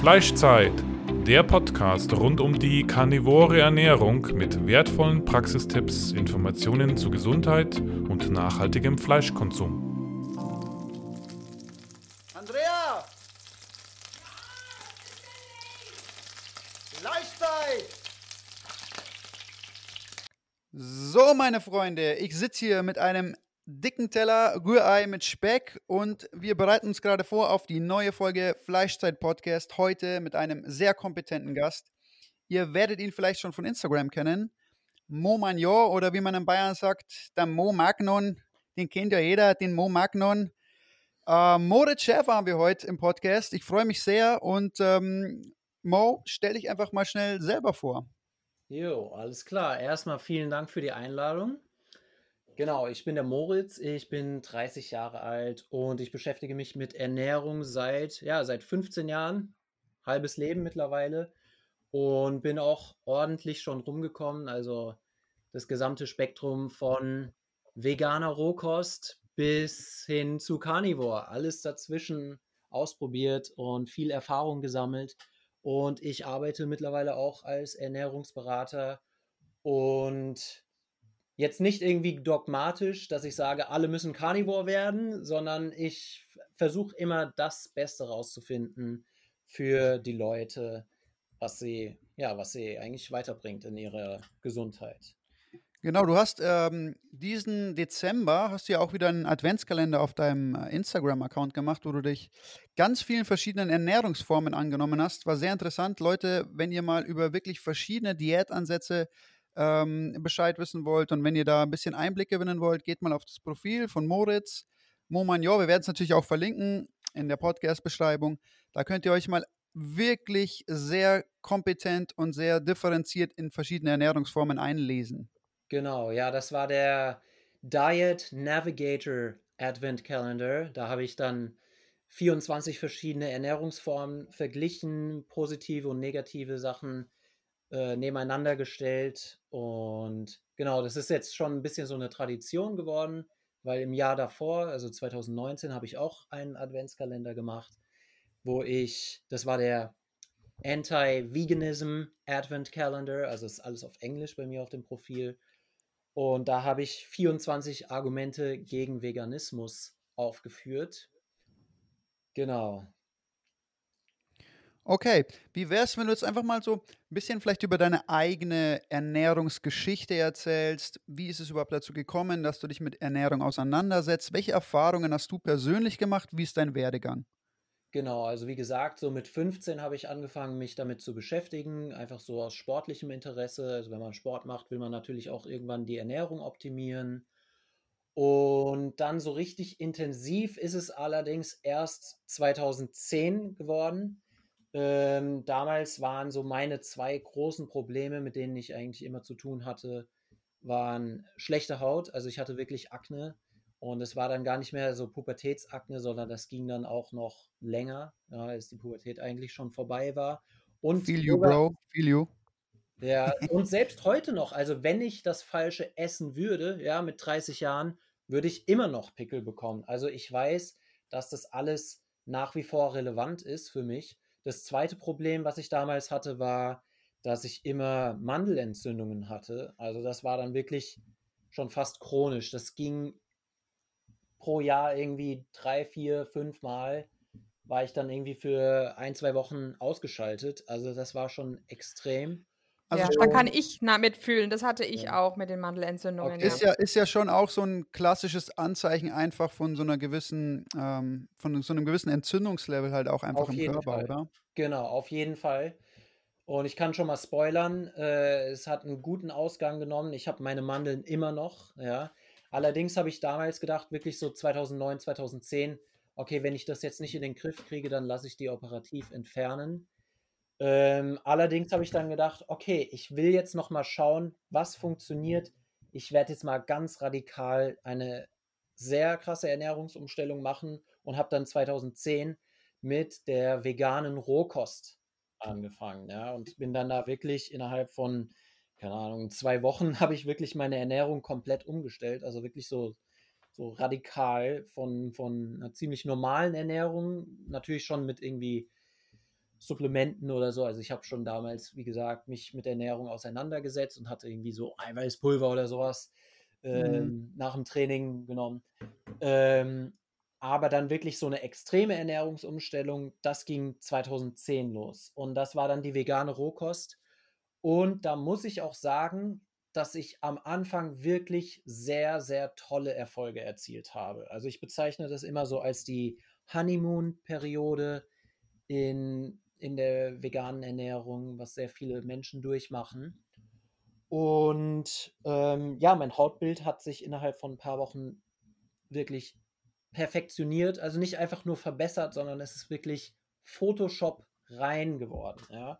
Fleischzeit, der Podcast rund um die karnivore Ernährung mit wertvollen Praxistipps, Informationen zu Gesundheit und nachhaltigem Fleischkonsum. Andrea! Fleischzeit! So, meine Freunde, ich sitze hier mit einem dicken Teller Rührei mit Speck und wir bereiten uns gerade vor auf die neue Folge Fleischzeit Podcast. Heute mit einem sehr kompetenten Gast. Ihr werdet ihn vielleicht schon von Instagram kennen. Mo Magnon oder wie man in Bayern sagt, der Mo Magnon. Den kennt ja jeder, den Mo Magnon. Äh, Moritz Schäfer haben wir heute im Podcast. Ich freue mich sehr und ähm, Mo, stell dich einfach mal schnell selber vor. Jo, alles klar. Erstmal vielen Dank für die Einladung. Genau, ich bin der Moritz, ich bin 30 Jahre alt und ich beschäftige mich mit Ernährung seit, ja, seit 15 Jahren, halbes Leben mittlerweile und bin auch ordentlich schon rumgekommen, also das gesamte Spektrum von veganer Rohkost bis hin zu Carnivore, alles dazwischen ausprobiert und viel Erfahrung gesammelt und ich arbeite mittlerweile auch als Ernährungsberater und jetzt nicht irgendwie dogmatisch, dass ich sage, alle müssen Carnivore werden, sondern ich versuche immer das Beste rauszufinden für die Leute, was sie, ja, was sie eigentlich weiterbringt in ihrer Gesundheit. Genau, du hast ähm, diesen Dezember hast du ja auch wieder einen Adventskalender auf deinem äh, Instagram-Account gemacht, wo du dich ganz vielen verschiedenen Ernährungsformen angenommen hast. War sehr interessant. Leute, wenn ihr mal über wirklich verschiedene Diätansätze ähm, Bescheid wissen wollt und wenn ihr da ein bisschen Einblick gewinnen wollt, geht mal auf das Profil von Moritz, Momagnon. Wir werden es natürlich auch verlinken in der Podcast-Beschreibung. Da könnt ihr euch mal wirklich sehr kompetent und sehr differenziert in verschiedene Ernährungsformen einlesen. Genau, ja, das war der Diet Navigator Advent Calendar. Da habe ich dann 24 verschiedene Ernährungsformen verglichen, positive und negative Sachen äh, nebeneinander gestellt. Und genau, das ist jetzt schon ein bisschen so eine Tradition geworden, weil im Jahr davor, also 2019, habe ich auch einen Adventskalender gemacht, wo ich, das war der Anti-Veganism Advent Calendar, also ist alles auf Englisch bei mir auf dem Profil. Und da habe ich 24 Argumente gegen Veganismus aufgeführt. Genau. Okay, wie wäre es, wenn du jetzt einfach mal so ein bisschen vielleicht über deine eigene Ernährungsgeschichte erzählst? Wie ist es überhaupt dazu gekommen, dass du dich mit Ernährung auseinandersetzt? Welche Erfahrungen hast du persönlich gemacht? Wie ist dein Werdegang? Genau, also wie gesagt, so mit 15 habe ich angefangen, mich damit zu beschäftigen, einfach so aus sportlichem Interesse. Also wenn man Sport macht, will man natürlich auch irgendwann die Ernährung optimieren. Und dann so richtig intensiv ist es allerdings erst 2010 geworden ähm, damals waren so meine zwei großen Probleme, mit denen ich eigentlich immer zu tun hatte, waren schlechte Haut. Also ich hatte wirklich Akne und es war dann gar nicht mehr so Pubertätsakne, sondern das ging dann auch noch länger, ja, als die Pubertät eigentlich schon vorbei war. Und feel you, bro, feel you. Ja, und selbst heute noch, also wenn ich das Falsche essen würde, ja, mit 30 Jahren, würde ich immer noch Pickel bekommen. Also ich weiß, dass das alles nach wie vor relevant ist für mich. Das zweite Problem, was ich damals hatte, war, dass ich immer Mandelentzündungen hatte. Also das war dann wirklich schon fast chronisch. Das ging pro Jahr irgendwie drei, vier, fünf Mal war ich dann irgendwie für ein, zwei Wochen ausgeschaltet. Also das war schon extrem. Also ja, da kann ich mitfühlen. Das hatte ich ja. auch mit den Mandelentzündungen. Okay. Ist, ja, ist ja schon auch so ein klassisches Anzeichen einfach von so einer gewissen, ähm, von so einem gewissen Entzündungslevel halt auch einfach auf im Körper, Fall. oder? Genau, auf jeden Fall. Und ich kann schon mal spoilern, äh, es hat einen guten Ausgang genommen. Ich habe meine Mandeln immer noch, ja. Allerdings habe ich damals gedacht, wirklich so 2009, 2010, okay, wenn ich das jetzt nicht in den Griff kriege, dann lasse ich die operativ entfernen. Ähm, allerdings habe ich dann gedacht, okay, ich will jetzt noch mal schauen, was funktioniert. Ich werde jetzt mal ganz radikal eine sehr krasse Ernährungsumstellung machen und habe dann 2010 mit der veganen Rohkost angefangen, ja, und bin dann da wirklich innerhalb von, keine Ahnung, zwei Wochen habe ich wirklich meine Ernährung komplett umgestellt, also wirklich so, so radikal von, von einer ziemlich normalen Ernährung, natürlich schon mit irgendwie Supplementen oder so. Also ich habe schon damals, wie gesagt, mich mit Ernährung auseinandergesetzt und hatte irgendwie so Eiweißpulver oder sowas ähm, mhm. nach dem Training genommen. Ähm, aber dann wirklich so eine extreme Ernährungsumstellung, das ging 2010 los. Und das war dann die vegane Rohkost. Und da muss ich auch sagen, dass ich am Anfang wirklich sehr, sehr tolle Erfolge erzielt habe. Also ich bezeichne das immer so als die Honeymoon-Periode in, in der veganen Ernährung, was sehr viele Menschen durchmachen. Und ähm, ja, mein Hautbild hat sich innerhalb von ein paar Wochen wirklich perfektioniert. Also nicht einfach nur verbessert, sondern es ist wirklich Photoshop rein geworden. Ja?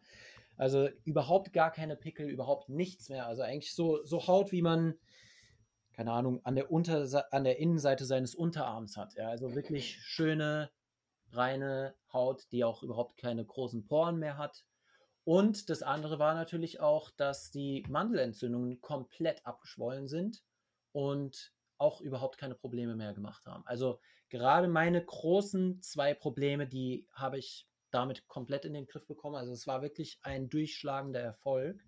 Also überhaupt gar keine Pickel, überhaupt nichts mehr. Also eigentlich so, so Haut, wie man, keine Ahnung, an der, Unter an der Innenseite seines Unterarms hat. Ja? Also wirklich schöne, reine Haut, die auch überhaupt keine großen Poren mehr hat. Und das andere war natürlich auch, dass die Mandelentzündungen komplett abgeschwollen sind und auch überhaupt keine Probleme mehr gemacht haben. Also gerade meine großen zwei Probleme, die habe ich damit komplett in den Griff bekommen. Also es war wirklich ein durchschlagender Erfolg.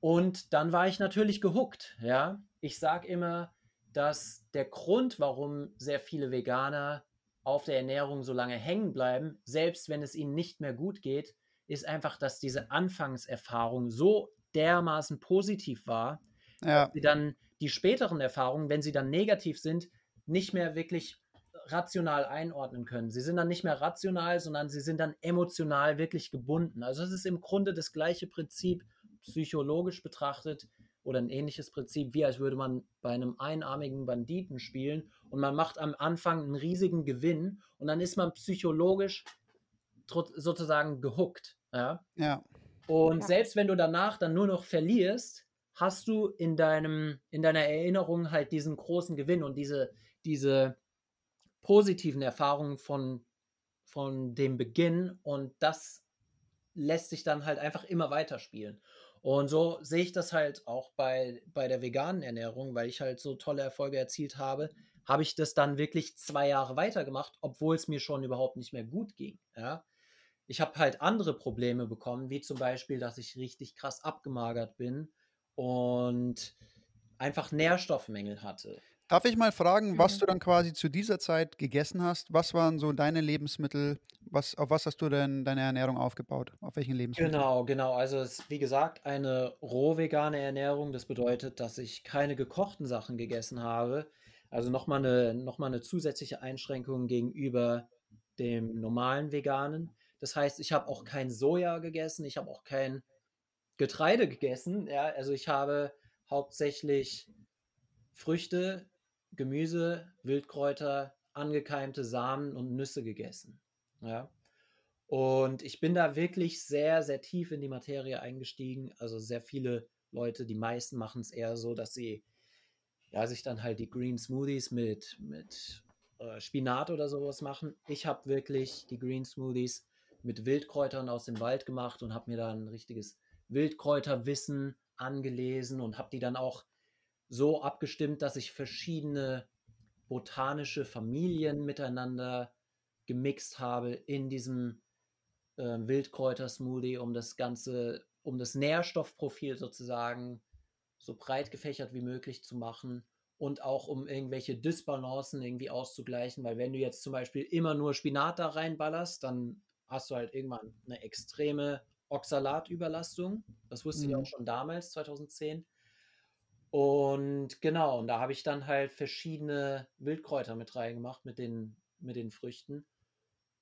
Und dann war ich natürlich gehuckt. Ja, ich sage immer, dass der Grund, warum sehr viele Veganer auf der Ernährung so lange hängen bleiben, selbst wenn es ihnen nicht mehr gut geht, ist einfach, dass diese Anfangserfahrung so dermaßen positiv war, ja. dass sie dann die späteren Erfahrungen, wenn sie dann negativ sind, nicht mehr wirklich rational einordnen können. Sie sind dann nicht mehr rational, sondern sie sind dann emotional wirklich gebunden. Also es ist im Grunde das gleiche Prinzip psychologisch betrachtet oder ein ähnliches Prinzip, wie als würde man bei einem einarmigen Banditen spielen und man macht am Anfang einen riesigen Gewinn und dann ist man psychologisch sozusagen gehuckt. Ja. ja. Und ja. selbst wenn du danach dann nur noch verlierst, hast du in deinem, in deiner Erinnerung halt diesen großen Gewinn und diese, diese positiven Erfahrungen von, von dem Beginn und das lässt sich dann halt einfach immer weiterspielen. Und so sehe ich das halt auch bei, bei der veganen Ernährung, weil ich halt so tolle Erfolge erzielt habe, habe ich das dann wirklich zwei Jahre weitergemacht, obwohl es mir schon überhaupt nicht mehr gut ging. Ja? Ich habe halt andere Probleme bekommen, wie zum Beispiel, dass ich richtig krass abgemagert bin und einfach Nährstoffmängel hatte. Darf ich mal fragen, was du dann quasi zu dieser Zeit gegessen hast? Was waren so deine Lebensmittel? Was, auf was hast du denn deine Ernährung aufgebaut? Auf welchen Lebensmitteln? Genau, genau. Also es ist wie gesagt eine roh vegane Ernährung. Das bedeutet, dass ich keine gekochten Sachen gegessen habe. Also nochmal eine, noch eine zusätzliche Einschränkung gegenüber dem normalen Veganen. Das heißt, ich habe auch kein Soja gegessen, ich habe auch kein Getreide gegessen. Ja, also ich habe hauptsächlich Früchte, Gemüse, Wildkräuter, angekeimte Samen und Nüsse gegessen. Ja. Und ich bin da wirklich sehr, sehr tief in die Materie eingestiegen. Also sehr viele Leute, die meisten machen es eher so, dass sie ja, sich dann halt die Green Smoothies mit, mit äh, Spinat oder sowas machen. Ich habe wirklich die Green Smoothies mit Wildkräutern aus dem Wald gemacht und habe mir da ein richtiges Wildkräuterwissen angelesen und habe die dann auch so abgestimmt, dass ich verschiedene botanische Familien miteinander gemixt habe in diesem äh, Wildkräuter-Smoothie, um das Ganze, um das Nährstoffprofil sozusagen so breit gefächert wie möglich zu machen und auch um irgendwelche Dysbalancen irgendwie auszugleichen, weil wenn du jetzt zum Beispiel immer nur Spinat da reinballerst, dann hast du halt irgendwann eine extreme Oxalatüberlastung. Das wusste mhm. ich auch schon damals, 2010. Und genau, und da habe ich dann halt verschiedene Wildkräuter mit reingemacht mit den, mit den Früchten.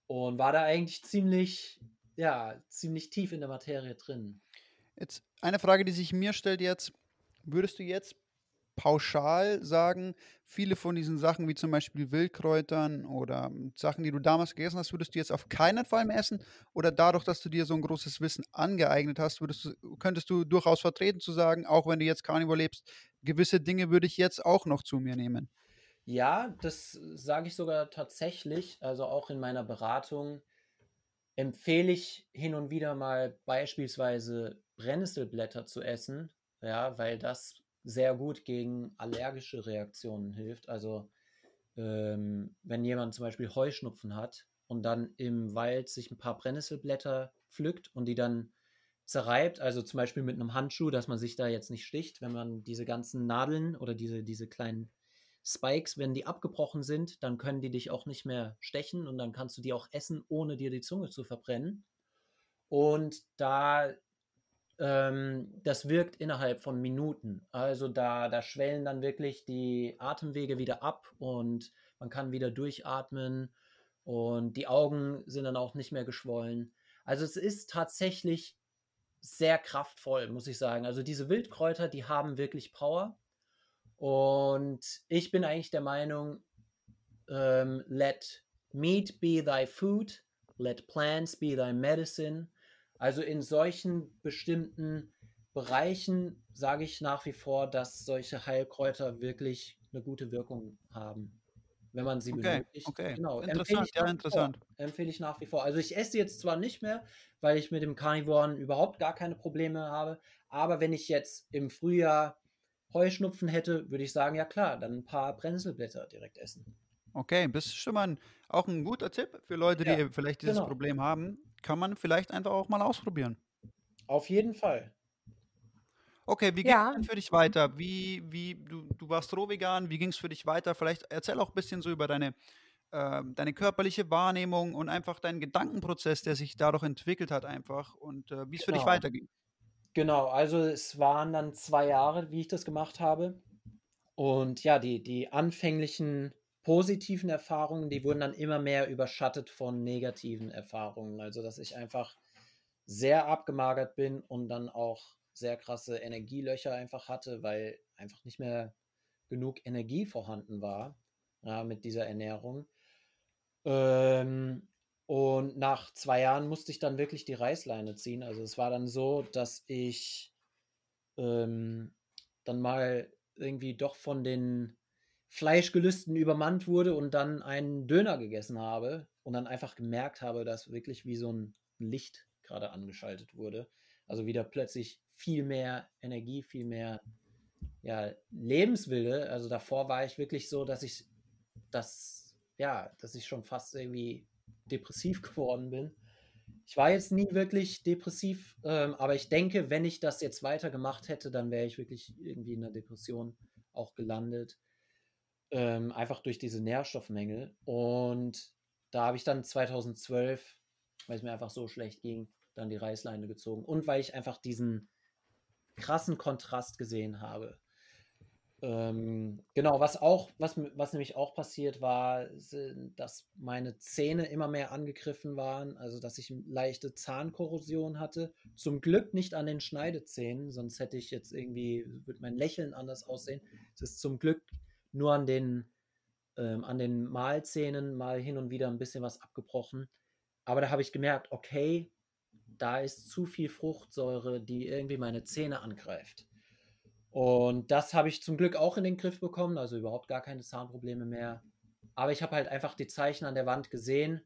Und war da eigentlich ziemlich, ja, ziemlich tief in der Materie drin. Jetzt eine Frage, die sich mir stellt jetzt. Würdest du jetzt pauschal sagen, viele von diesen Sachen, wie zum Beispiel Wildkräutern oder Sachen, die du damals gegessen hast, würdest du jetzt auf keinen Fall mehr essen? Oder dadurch, dass du dir so ein großes Wissen angeeignet hast, du, könntest du durchaus vertreten zu sagen, auch wenn du jetzt Carnivore lebst, gewisse Dinge würde ich jetzt auch noch zu mir nehmen? Ja, das sage ich sogar tatsächlich. Also auch in meiner Beratung empfehle ich hin und wieder mal beispielsweise Brennnesselblätter zu essen, ja, weil das sehr gut gegen allergische Reaktionen hilft. Also ähm, wenn jemand zum Beispiel Heuschnupfen hat und dann im Wald sich ein paar Brennnesselblätter pflückt und die dann zerreibt, also zum Beispiel mit einem Handschuh, dass man sich da jetzt nicht sticht, wenn man diese ganzen Nadeln oder diese, diese kleinen Spikes, wenn die abgebrochen sind, dann können die dich auch nicht mehr stechen und dann kannst du die auch essen, ohne dir die Zunge zu verbrennen. Und da ähm, das wirkt innerhalb von Minuten. Also da, da schwellen dann wirklich die Atemwege wieder ab und man kann wieder durchatmen und die Augen sind dann auch nicht mehr geschwollen. Also es ist tatsächlich sehr kraftvoll, muss ich sagen. Also diese Wildkräuter, die haben wirklich Power. Und ich bin eigentlich der Meinung, ähm, let meat be thy food, let plants be thy medicine. Also in solchen bestimmten Bereichen sage ich nach wie vor, dass solche Heilkräuter wirklich eine gute Wirkung haben wenn man sie okay, benötigt. Okay, genau. interessant, ja, interessant. Vor, empfehle ich nach wie vor. Also ich esse jetzt zwar nicht mehr, weil ich mit dem Carnivoren überhaupt gar keine Probleme habe, aber wenn ich jetzt im Frühjahr Heuschnupfen hätte, würde ich sagen, ja klar, dann ein paar Brennnesselblätter direkt essen. Okay, das ist schon mal ein, auch ein guter Tipp für Leute, die ja, vielleicht dieses genau. Problem haben. Kann man vielleicht einfach auch mal ausprobieren. Auf jeden Fall. Okay, wie ging es denn für dich weiter? Wie, wie, du, du warst roh vegan, wie ging es für dich weiter? Vielleicht erzähl auch ein bisschen so über deine, äh, deine körperliche Wahrnehmung und einfach deinen Gedankenprozess, der sich dadurch entwickelt hat, einfach und äh, wie es für dich Genau. weiterging. Genau, also es waren dann zwei Jahre, wie ich das gemacht habe. Und ja, die, die anfänglichen positiven Erfahrungen, die wurden dann immer mehr überschattet von negativen Erfahrungen. Also, dass ich einfach sehr abgemagert bin und dann auch sehr krasse Energielöcher einfach hatte, weil einfach nicht mehr genug Energie vorhanden war ja, mit dieser Ernährung. Ähm, und nach zwei Jahren musste ich dann wirklich die Reißleine ziehen. Also es war dann so, dass ich ähm, dann mal irgendwie doch von den Fleischgelüsten übermannt wurde und dann einen Döner gegessen habe und dann einfach gemerkt habe, dass wirklich wie so ein Licht gerade angeschaltet wurde. Also wieder plötzlich viel mehr Energie, viel mehr ja, Lebenswille. Also davor war ich wirklich so, dass ich das, ja, dass ich schon fast irgendwie depressiv geworden bin. Ich war jetzt nie wirklich depressiv, ähm, aber ich denke, wenn ich das jetzt weitergemacht hätte, dann wäre ich wirklich irgendwie in der Depression auch gelandet. Ähm, einfach durch diese Nährstoffmängel. Und da habe ich dann 2012, weil es mir einfach so schlecht ging, dann die Reißleine gezogen. Und weil ich einfach diesen krassen Kontrast gesehen habe. Ähm, genau, was auch, was, was nämlich auch passiert war, dass meine Zähne immer mehr angegriffen waren, also dass ich leichte Zahnkorrosion hatte. Zum Glück nicht an den Schneidezähnen, sonst hätte ich jetzt irgendwie, würde mein Lächeln anders aussehen. Es ist zum Glück nur an den, ähm, an den Mahlzähnen mal hin und wieder ein bisschen was abgebrochen. Aber da habe ich gemerkt, okay, da ist zu viel Fruchtsäure, die irgendwie meine Zähne angreift. Und das habe ich zum Glück auch in den Griff bekommen, also überhaupt gar keine Zahnprobleme mehr. Aber ich habe halt einfach die Zeichen an der Wand gesehen.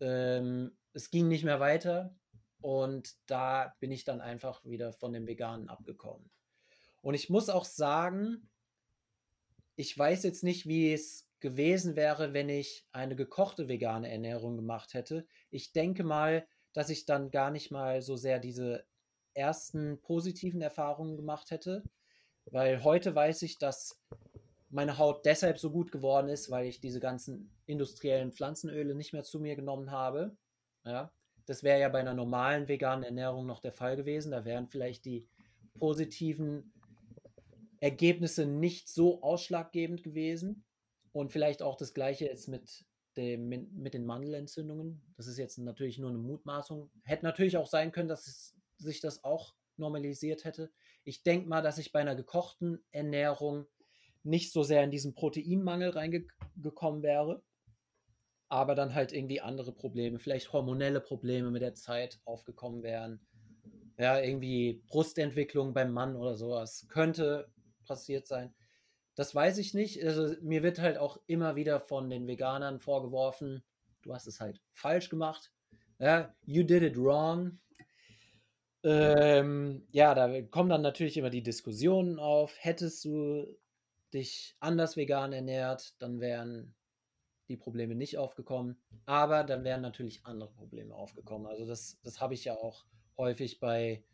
Ähm, es ging nicht mehr weiter und da bin ich dann einfach wieder von dem Veganen abgekommen. Und ich muss auch sagen, ich weiß jetzt nicht, wie es gewesen wäre, wenn ich eine gekochte vegane Ernährung gemacht hätte. Ich denke mal, dass ich dann gar nicht mal so sehr diese ersten positiven Erfahrungen gemacht hätte, weil heute weiß ich, dass meine Haut deshalb so gut geworden ist, weil ich diese ganzen industriellen Pflanzenöle nicht mehr zu mir genommen habe. Ja, das wäre ja bei einer normalen veganen Ernährung noch der Fall gewesen. Da wären vielleicht die positiven Ergebnisse nicht so ausschlaggebend gewesen. Und vielleicht auch das gleiche jetzt mit dem, mit den Mandelentzündungen. Das ist jetzt natürlich nur eine Mutmaßung. Hätte natürlich auch sein können, dass es, sich das auch normalisiert hätte. Ich denke mal, dass ich bei einer gekochten Ernährung nicht so sehr in diesen Proteinmangel reingekommen wäre, aber dann halt irgendwie andere Probleme, vielleicht hormonelle Probleme mit der Zeit aufgekommen wären. Ja, irgendwie Brustentwicklung beim Mann oder sowas könnte passiert sein. Das weiß ich nicht. Also, mir wird halt auch immer wieder von den Veganern vorgeworfen, du hast es halt falsch gemacht. Ja, you did it wrong. Ähm, ja, da kommen dann natürlich immer die Diskussionen auf. Hättest du dich anders vegan ernährt, dann wären die Probleme nicht aufgekommen. Aber dann wären natürlich andere Probleme aufgekommen. Also das, das habe ich ja auch häufig bei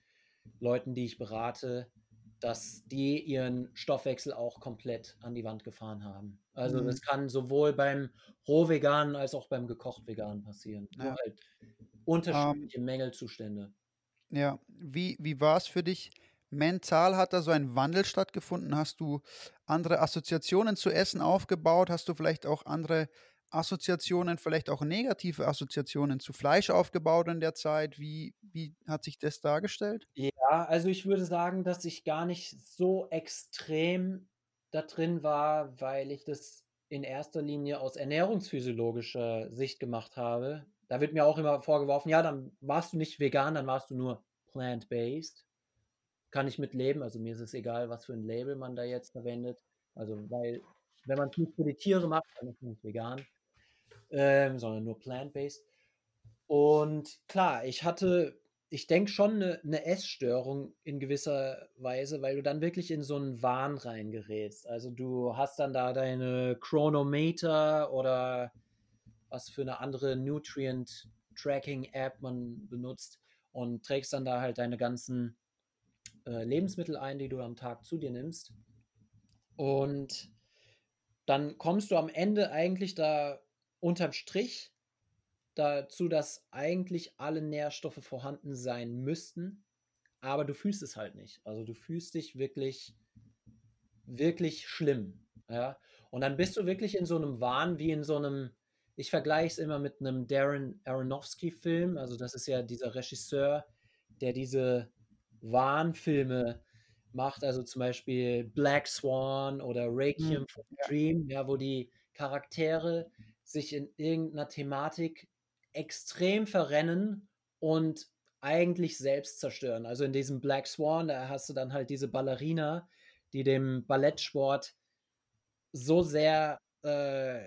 Leuten, die ich berate, dass die ihren Stoffwechsel auch komplett an die Wand gefahren haben. Also mhm. das kann sowohl beim Rohveganen als auch beim gekocht Veganen passieren. Ja. Halt unterschiedliche um, ähm. Mängelzustände. Ja, wie, wie war es für dich? Mental hat da so ein Wandel stattgefunden? Hast du andere Assoziationen zu Essen aufgebaut? Hast du vielleicht auch andere Assoziationen, vielleicht auch negative Assoziationen zu Fleisch aufgebaut in der Zeit? Wie, wie hat sich das dargestellt? Ja, also ich würde sagen, dass ich gar nicht so extrem da drin war, weil ich das in erster Linie aus ernährungsphysiologischer Sicht gemacht habe. Da wird mir auch immer vorgeworfen, ja, dann warst du nicht vegan, dann warst du nur plant-based. Kann ich mitleben, also mir ist es egal, was für ein Label man da jetzt verwendet. Also, weil, wenn man es nicht für die Tiere macht, dann ist es nicht vegan ähm, sondern nur plant-based. Und klar, ich hatte, ich denke schon eine, eine Essstörung in gewisser Weise, weil du dann wirklich in so einen Wahn reingerätst. Also du hast dann da deine Chronometer oder was für eine andere Nutrient Tracking App man benutzt und trägst dann da halt deine ganzen äh, Lebensmittel ein, die du am Tag zu dir nimmst. Und dann kommst du am Ende eigentlich da unterm Strich dazu, dass eigentlich alle Nährstoffe vorhanden sein müssten, aber du fühlst es halt nicht. Also du fühlst dich wirklich, wirklich schlimm. Ja? Und dann bist du wirklich in so einem Wahn wie in so einem, ich vergleiche es immer mit einem Darren Aronofsky-Film. Also das ist ja dieser Regisseur, der diese Wahnfilme macht, also zum Beispiel Black Swan oder Requiem mhm. for Dream, ja, wo die Charaktere sich in irgendeiner Thematik extrem verrennen und eigentlich selbst zerstören. Also in diesem Black Swan, da hast du dann halt diese Ballerina, die dem Ballettsport so sehr äh,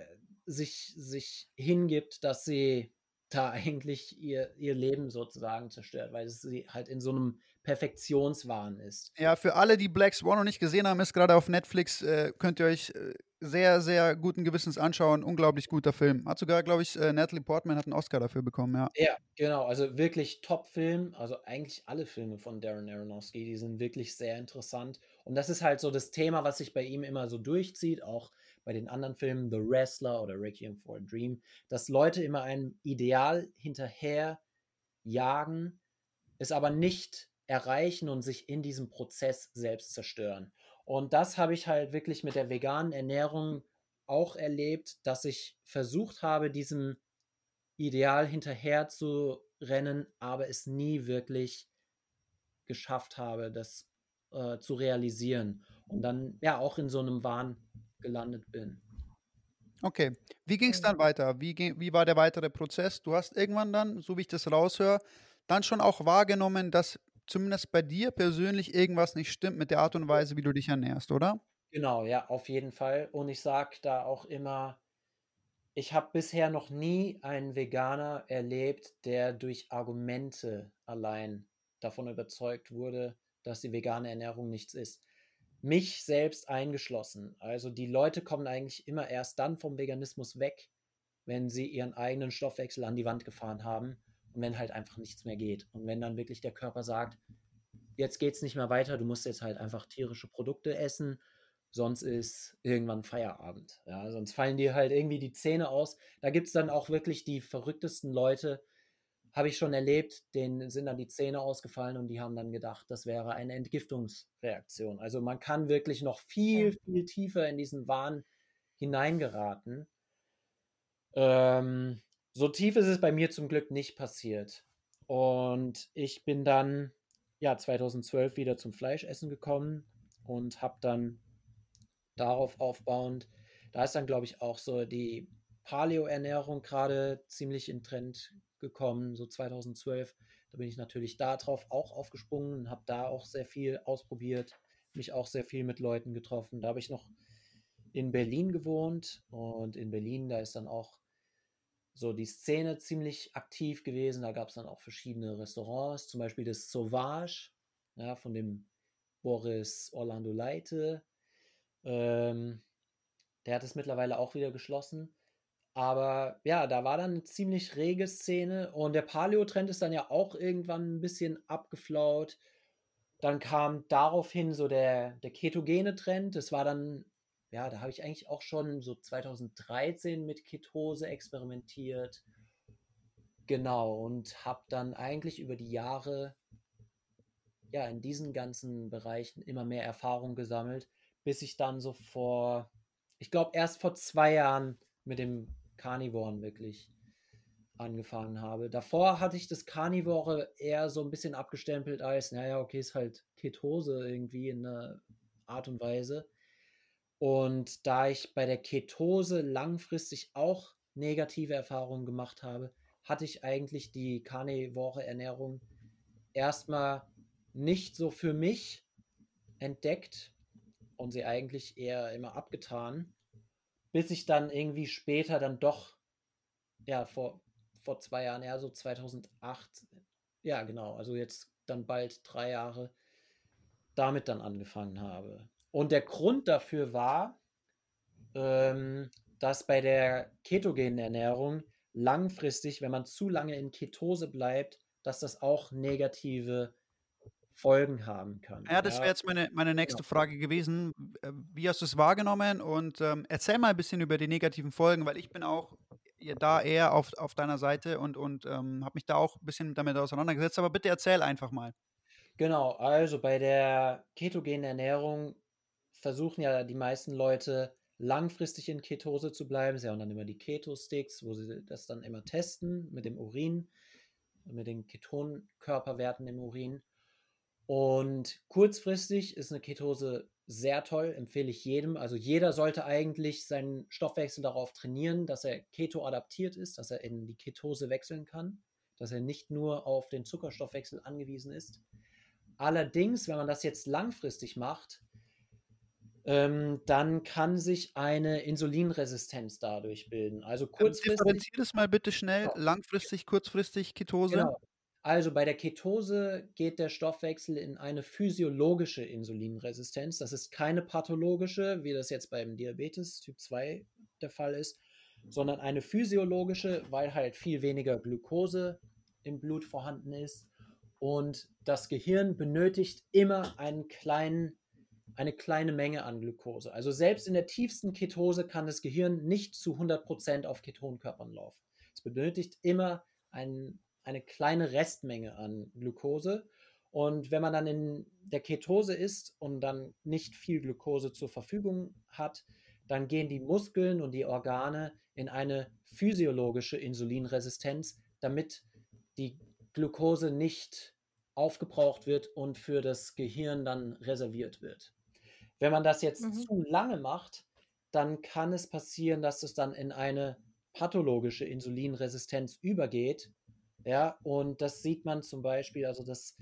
sich, sich hingibt, dass sie da eigentlich ihr, ihr Leben sozusagen zerstört, weil sie halt in so einem Perfektionswahn ist. Ja, für alle, die Black Swan noch nicht gesehen haben, ist gerade auf Netflix, äh, könnt ihr euch äh, sehr, sehr guten Gewissens anschauen. Unglaublich guter Film. Hat sogar, glaube ich, äh, Natalie Portman hat einen Oscar dafür bekommen, ja. Ja, genau. Also wirklich Top-Film. Also eigentlich alle Filme von Darren Aronofsky, die sind wirklich sehr interessant. Und das ist halt so das Thema, was sich bei ihm immer so durchzieht, auch bei den anderen Filmen, The Wrestler oder Requiem for a Dream, dass Leute immer ein Ideal hinterher jagen, es aber nicht erreichen und sich in diesem Prozess selbst zerstören. Und das habe ich halt wirklich mit der veganen Ernährung auch erlebt, dass ich versucht habe, diesem Ideal hinterher zu rennen, aber es nie wirklich geschafft habe, das äh, zu realisieren. Und dann ja auch in so einem Wahn gelandet bin. Okay, wie ging es dann weiter? Wie, wie war der weitere Prozess? Du hast irgendwann dann, so wie ich das raushöre, dann schon auch wahrgenommen, dass zumindest bei dir persönlich irgendwas nicht stimmt mit der Art und Weise, wie du dich ernährst, oder? Genau, ja, auf jeden Fall. Und ich sage da auch immer, ich habe bisher noch nie einen Veganer erlebt, der durch Argumente allein davon überzeugt wurde, dass die vegane Ernährung nichts ist. Mich selbst eingeschlossen. Also die Leute kommen eigentlich immer erst dann vom Veganismus weg, wenn sie ihren eigenen Stoffwechsel an die Wand gefahren haben und wenn halt einfach nichts mehr geht. Und wenn dann wirklich der Körper sagt, jetzt geht es nicht mehr weiter, du musst jetzt halt einfach tierische Produkte essen, sonst ist irgendwann Feierabend. Ja, sonst fallen dir halt irgendwie die Zähne aus. Da gibt es dann auch wirklich die verrücktesten Leute, habe ich schon erlebt, denen sind dann die Zähne ausgefallen und die haben dann gedacht, das wäre eine Entgiftungsreaktion. Also man kann wirklich noch viel, viel tiefer in diesen Wahn hineingeraten. Ähm, so tief ist es bei mir zum Glück nicht passiert. Und ich bin dann ja 2012 wieder zum Fleischessen gekommen und habe dann darauf aufbauend, da ist dann glaube ich auch so die Paleo-Ernährung gerade ziemlich in Trend gekommen, so 2012. Da bin ich natürlich darauf auch aufgesprungen und habe da auch sehr viel ausprobiert, mich auch sehr viel mit Leuten getroffen. Da habe ich noch in Berlin gewohnt und in Berlin, da ist dann auch so die Szene ziemlich aktiv gewesen. Da gab es dann auch verschiedene Restaurants, zum Beispiel das Sauvage, ja, von dem Boris Orlando Leite. Ähm, der hat es mittlerweile auch wieder geschlossen. Aber ja, da war dann eine ziemlich rege Szene und der Paleo-Trend ist dann ja auch irgendwann ein bisschen abgeflaut. Dann kam daraufhin so der, der ketogene Trend. Das war dann, ja, da habe ich eigentlich auch schon so 2013 mit Ketose experimentiert. Genau, und habe dann eigentlich über die Jahre ja in diesen ganzen Bereichen immer mehr Erfahrung gesammelt, bis ich dann so vor, ich glaube erst vor zwei Jahren mit dem Carnivoren wirklich angefangen habe. Davor hatte ich das Carnivore eher so ein bisschen abgestempelt als, naja, okay, ist halt Ketose irgendwie in einer Art und Weise. Und da ich bei der Ketose langfristig auch negative Erfahrungen gemacht habe, hatte ich eigentlich die karnivore Ernährung erstmal nicht so für mich entdeckt und sie eigentlich eher immer abgetan, bis ich dann irgendwie später dann doch, ja, vor, vor zwei Jahren, ja, so 2008, ja, genau, also jetzt dann bald drei Jahre, damit dann angefangen habe. Und der Grund dafür war, ähm, dass bei der ketogenen Ernährung langfristig, wenn man zu lange in Ketose bleibt, dass das auch negative Folgen haben kann. Ja, das wäre jetzt meine, meine nächste ja. Frage gewesen. Äh, wie hast du es wahrgenommen? Und ähm, erzähl mal ein bisschen über die negativen Folgen, weil ich bin auch da eher auf, auf deiner Seite und, und ähm, habe mich da auch ein bisschen damit auseinandergesetzt. Aber bitte erzähl einfach mal. Genau, also bei der ketogenen Ernährung versuchen ja die meisten Leute langfristig in Ketose zu bleiben. Sie haben dann immer die Keto-Sticks, wo sie das dann immer testen mit dem Urin, mit den Ketonkörperwerten im Urin. Und kurzfristig ist eine Ketose sehr toll, empfehle ich jedem. Also jeder sollte eigentlich seinen Stoffwechsel darauf trainieren, dass er Keto adaptiert ist, dass er in die Ketose wechseln kann, dass er nicht nur auf den Zuckerstoffwechsel angewiesen ist. Allerdings, wenn man das jetzt langfristig macht, ähm, dann kann sich eine Insulinresistenz dadurch bilden. Also ähm, kurzfristig. Differenziert es mal bitte schnell, genau. langfristig, kurzfristig Ketose. Genau. Also bei der Ketose geht der Stoffwechsel in eine physiologische Insulinresistenz. Das ist keine pathologische, wie das jetzt beim Diabetes Typ 2 der Fall ist, sondern eine physiologische, weil halt viel weniger Glucose im Blut vorhanden ist. Und das Gehirn benötigt immer einen kleinen eine kleine Menge an Glucose. Also selbst in der tiefsten Ketose kann das Gehirn nicht zu 100% auf Ketonkörpern laufen. Es benötigt immer ein, eine kleine Restmenge an Glucose. Und wenn man dann in der Ketose ist und dann nicht viel Glucose zur Verfügung hat, dann gehen die Muskeln und die Organe in eine physiologische Insulinresistenz, damit die Glucose nicht aufgebraucht wird und für das Gehirn dann reserviert wird. Wenn man das jetzt mhm. zu lange macht, dann kann es passieren, dass es dann in eine pathologische Insulinresistenz übergeht. Ja, und das sieht man zum Beispiel, also das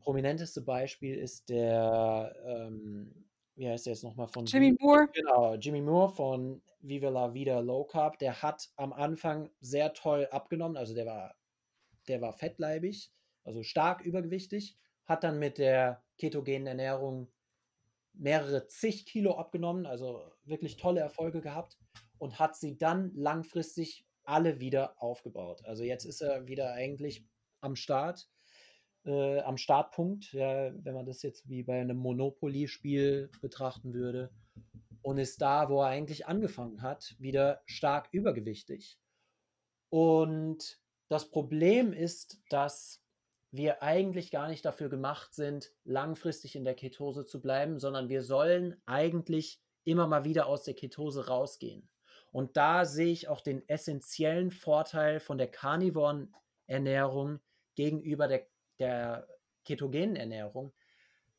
prominenteste Beispiel ist der, ähm, wie heißt der jetzt nochmal von Jimmy Moore. Genau, Jimmy Moore von Viva la Vida Low Carb. Der hat am Anfang sehr toll abgenommen, also der war, der war fettleibig, also stark übergewichtig, hat dann mit der ketogenen Ernährung mehrere zig Kilo abgenommen, also wirklich tolle Erfolge gehabt und hat sie dann langfristig alle wieder aufgebaut. Also jetzt ist er wieder eigentlich am Start, äh, am Startpunkt, ja, wenn man das jetzt wie bei einem Monopoly-Spiel betrachten würde und ist da, wo er eigentlich angefangen hat, wieder stark übergewichtig. Und das Problem ist, dass wir eigentlich gar nicht dafür gemacht sind, langfristig in der Ketose zu bleiben, sondern wir sollen eigentlich immer mal wieder aus der Ketose rausgehen. Und da sehe ich auch den essentiellen Vorteil von der karnivoren Ernährung gegenüber der, der ketogenen Ernährung,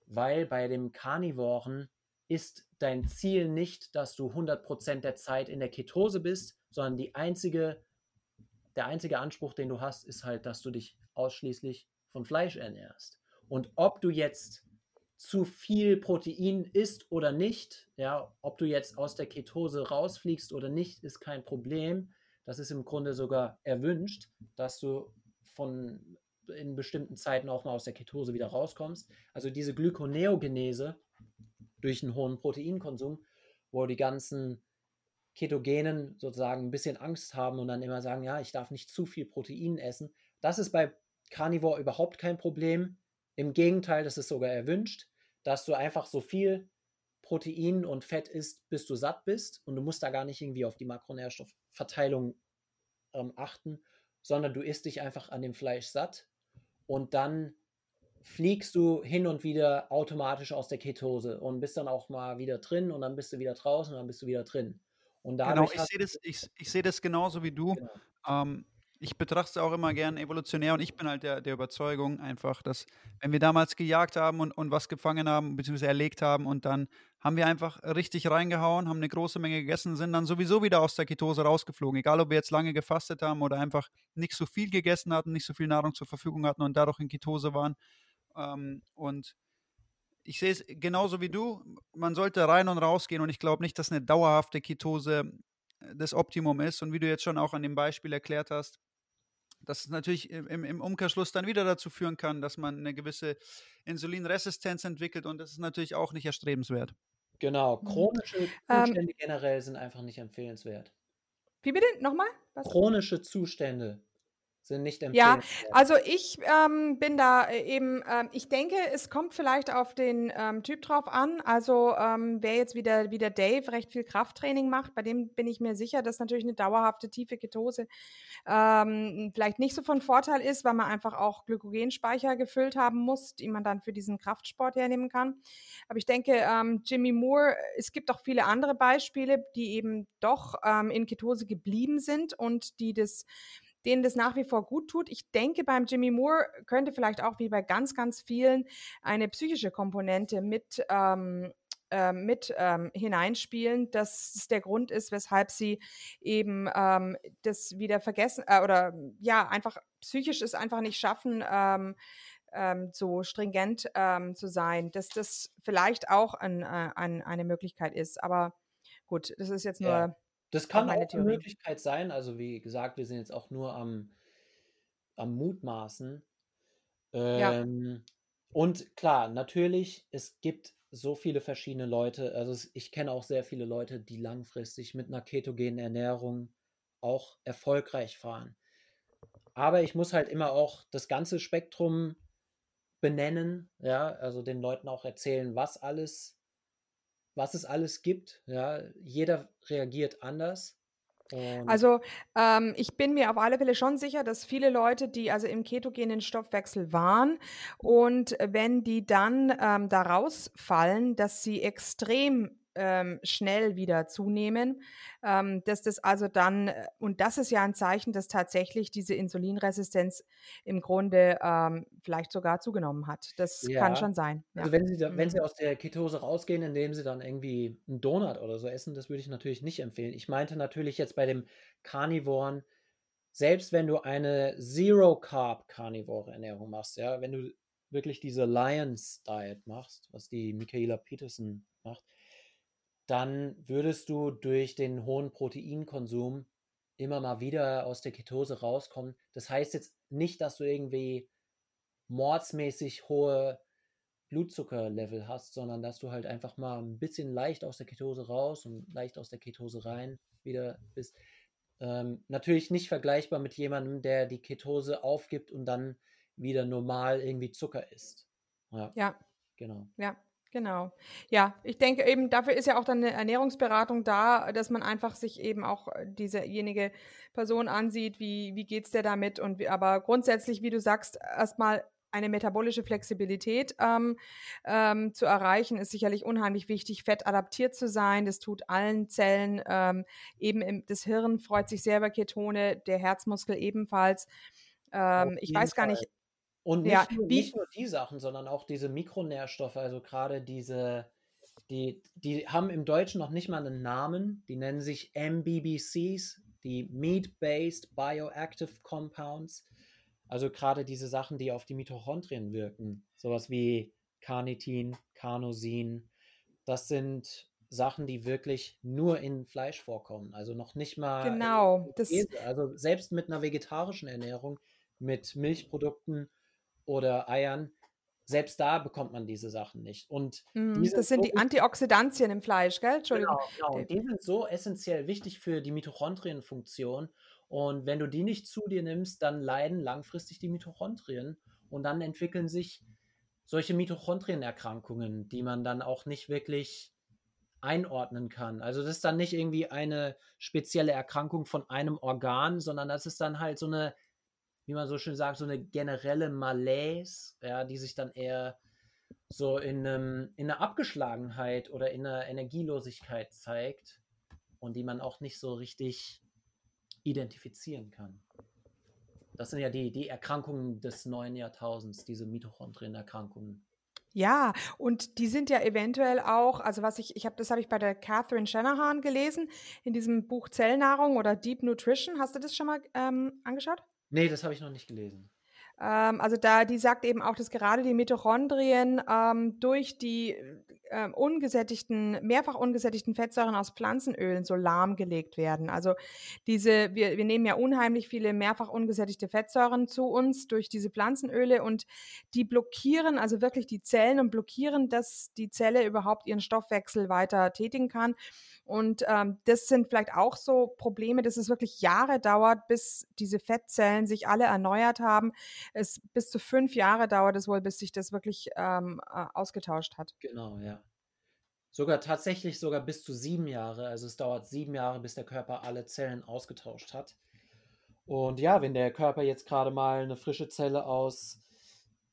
weil bei dem Karnivoren ist dein Ziel nicht, dass du 100% der Zeit in der Ketose bist, sondern die einzige, der einzige Anspruch, den du hast, ist halt, dass du dich ausschließlich von Fleisch ernährst. Und ob du jetzt zu viel Protein isst oder nicht, ja, ob du jetzt aus der Ketose rausfliegst oder nicht, ist kein Problem. Das ist im Grunde sogar erwünscht, dass du von in bestimmten Zeiten auch mal aus der Ketose wieder rauskommst. Also diese Glykoneogenese durch einen hohen Proteinkonsum, wo die ganzen Ketogenen sozusagen ein bisschen Angst haben und dann immer sagen, ja, ich darf nicht zu viel Protein essen. Das ist bei Carnivore überhaupt kein Problem. Im Gegenteil, das ist sogar erwünscht, dass du einfach so viel Protein und Fett isst, bis du satt bist und du musst da gar nicht irgendwie auf die Makronährstoffverteilung ähm, achten, sondern du isst dich einfach an dem Fleisch satt und dann fliegst du hin und wieder automatisch aus der Ketose und bist dann auch mal wieder drin und dann bist du wieder draußen und dann bist du wieder drin. Und genau, ich sehe das, ich, ich seh das genauso wie du. Genau. Ähm, ich betrachte es auch immer gern evolutionär und ich bin halt der, der Überzeugung einfach, dass wenn wir damals gejagt haben und, und was gefangen haben, beziehungsweise erlegt haben und dann haben wir einfach richtig reingehauen, haben eine große Menge gegessen, sind dann sowieso wieder aus der Ketose rausgeflogen. Egal, ob wir jetzt lange gefastet haben oder einfach nicht so viel gegessen hatten, nicht so viel Nahrung zur Verfügung hatten und dadurch in Ketose waren. Ähm, und ich sehe es genauso wie du. Man sollte rein und raus gehen und ich glaube nicht, dass eine dauerhafte Ketose das Optimum ist. Und wie du jetzt schon auch an dem Beispiel erklärt hast, dass es natürlich im, im Umkehrschluss dann wieder dazu führen kann, dass man eine gewisse Insulinresistenz entwickelt und das ist natürlich auch nicht erstrebenswert. Genau, mhm. chronische ähm Zustände ähm, generell sind einfach nicht empfehlenswert. Wie bitte? Nochmal? Was? Chronische Zustände sind nicht Ja, also ich ähm, bin da äh, eben, ähm, ich denke, es kommt vielleicht auf den ähm, Typ drauf an. Also ähm, wer jetzt wieder wie der Dave recht viel Krafttraining macht, bei dem bin ich mir sicher, dass natürlich eine dauerhafte tiefe Ketose ähm, vielleicht nicht so von Vorteil ist, weil man einfach auch Glykogenspeicher gefüllt haben muss, die man dann für diesen Kraftsport hernehmen kann. Aber ich denke, ähm, Jimmy Moore, es gibt auch viele andere Beispiele, die eben doch in Ketose geblieben sind und die das denen das nach wie vor gut tut. Ich denke, beim Jimmy Moore könnte vielleicht auch wie bei ganz, ganz vielen eine psychische Komponente mit ähm, ähm mit ähm, hineinspielen, dass es der Grund ist, weshalb sie eben ähm, das wieder vergessen äh, oder ja, einfach psychisch es einfach nicht schaffen, ähm, ähm, so stringent ähm, zu sein, dass das vielleicht auch ein, äh, ein, eine Möglichkeit ist. Aber gut, das ist jetzt nur ja. Das kann auch, auch eine Möglichkeit sein. Also wie gesagt, wir sind jetzt auch nur am, am Mutmaßen. Ähm, ja. Und klar, natürlich, es gibt so viele verschiedene Leute. Also ich kenne auch sehr viele Leute, die langfristig mit einer ketogenen Ernährung auch erfolgreich fahren. Aber ich muss halt immer auch das ganze Spektrum benennen, ja, also den Leuten auch erzählen, was alles was es alles gibt. Ja, jeder reagiert anders. Und also ähm, ich bin mir auf alle Fälle schon sicher, dass viele Leute, die also im ketogenen Stoffwechsel waren und wenn die dann ähm, da rausfallen, dass sie extrem ähm, schnell wieder zunehmen, ähm, dass das also dann, äh, und das ist ja ein Zeichen, dass tatsächlich diese Insulinresistenz im Grunde ähm, vielleicht sogar zugenommen hat. Das ja. kann schon sein. Ja. Also wenn Sie, da, wenn Sie mhm. aus der Ketose rausgehen, indem Sie dann irgendwie einen Donut oder so essen, das würde ich natürlich nicht empfehlen. Ich meinte natürlich jetzt bei dem Carnivoren, selbst wenn du eine Zero-Carb-Carnivore-Ernährung machst, ja, wenn du wirklich diese Lions Diet machst, was die Michaela Peterson macht, dann würdest du durch den hohen Proteinkonsum immer mal wieder aus der Ketose rauskommen. Das heißt jetzt nicht, dass du irgendwie mordsmäßig hohe Blutzuckerlevel hast, sondern dass du halt einfach mal ein bisschen leicht aus der Ketose raus und leicht aus der Ketose rein wieder bist. Ähm, natürlich nicht vergleichbar mit jemandem, der die Ketose aufgibt und dann wieder normal irgendwie Zucker isst. Ja. ja. Genau. Ja. Genau. Ja, ich denke eben, dafür ist ja auch dann eine Ernährungsberatung da, dass man einfach sich eben auch äh, diesejenige Person ansieht, wie, wie geht's dir damit und wie, aber grundsätzlich, wie du sagst, erstmal eine metabolische Flexibilität ähm, ähm, zu erreichen, ist sicherlich unheimlich wichtig, fettadaptiert zu sein. Das tut allen Zellen. Ähm, eben im, das Hirn freut sich sehr über Ketone, der Herzmuskel ebenfalls. Ähm, ich weiß gar nicht, und nicht, ja, nur, nicht nur die Sachen, sondern auch diese Mikronährstoffe, also gerade diese, die, die haben im Deutschen noch nicht mal einen Namen, die nennen sich MBBCs, die Meat-Based Bioactive Compounds. Also gerade diese Sachen, die auf die Mitochondrien wirken, sowas wie Carnitin, Carnosin, das sind Sachen, die wirklich nur in Fleisch vorkommen. Also noch nicht mal. Genau. Das also selbst mit einer vegetarischen Ernährung, mit Milchprodukten oder Eiern selbst da bekommt man diese Sachen nicht. Und mm, das sind so die Antioxidantien im Fleisch, gell? Entschuldigung. Genau, genau. Die sind so essentiell wichtig für die Mitochondrienfunktion. Und wenn du die nicht zu dir nimmst, dann leiden langfristig die Mitochondrien und dann entwickeln sich solche Mitochondrienerkrankungen, die man dann auch nicht wirklich einordnen kann. Also das ist dann nicht irgendwie eine spezielle Erkrankung von einem Organ, sondern das ist dann halt so eine, wie man so schön sagt, so eine generelle Malaise, ja, die sich dann eher so in, einem, in einer Abgeschlagenheit oder in einer Energielosigkeit zeigt und die man auch nicht so richtig identifizieren kann. Das sind ja die, die Erkrankungen des neuen Jahrtausends, diese Mitochondrienerkrankungen. Ja, und die sind ja eventuell auch, also was ich, ich habe, das habe ich bei der Catherine Shanahan gelesen, in diesem Buch Zellnahrung oder Deep Nutrition. Hast du das schon mal ähm, angeschaut? Nee, das habe ich noch nicht gelesen. Ähm, also da, die sagt eben auch, dass gerade die Mitochondrien ähm, durch die äh, ungesättigten, mehrfach ungesättigten Fettsäuren aus Pflanzenölen so lahmgelegt werden. Also diese, wir, wir nehmen ja unheimlich viele mehrfach ungesättigte Fettsäuren zu uns durch diese Pflanzenöle und die blockieren also wirklich die Zellen und blockieren, dass die Zelle überhaupt ihren Stoffwechsel weiter tätigen kann. Und ähm, das sind vielleicht auch so Probleme, dass es wirklich Jahre dauert, bis diese Fettzellen sich alle erneuert haben. Es bis zu fünf Jahre dauert es wohl, bis sich das wirklich ähm, äh, ausgetauscht hat. Genau, ja. Sogar tatsächlich sogar bis zu sieben Jahre. Also es dauert sieben Jahre, bis der Körper alle Zellen ausgetauscht hat. Und ja, wenn der Körper jetzt gerade mal eine frische Zelle aus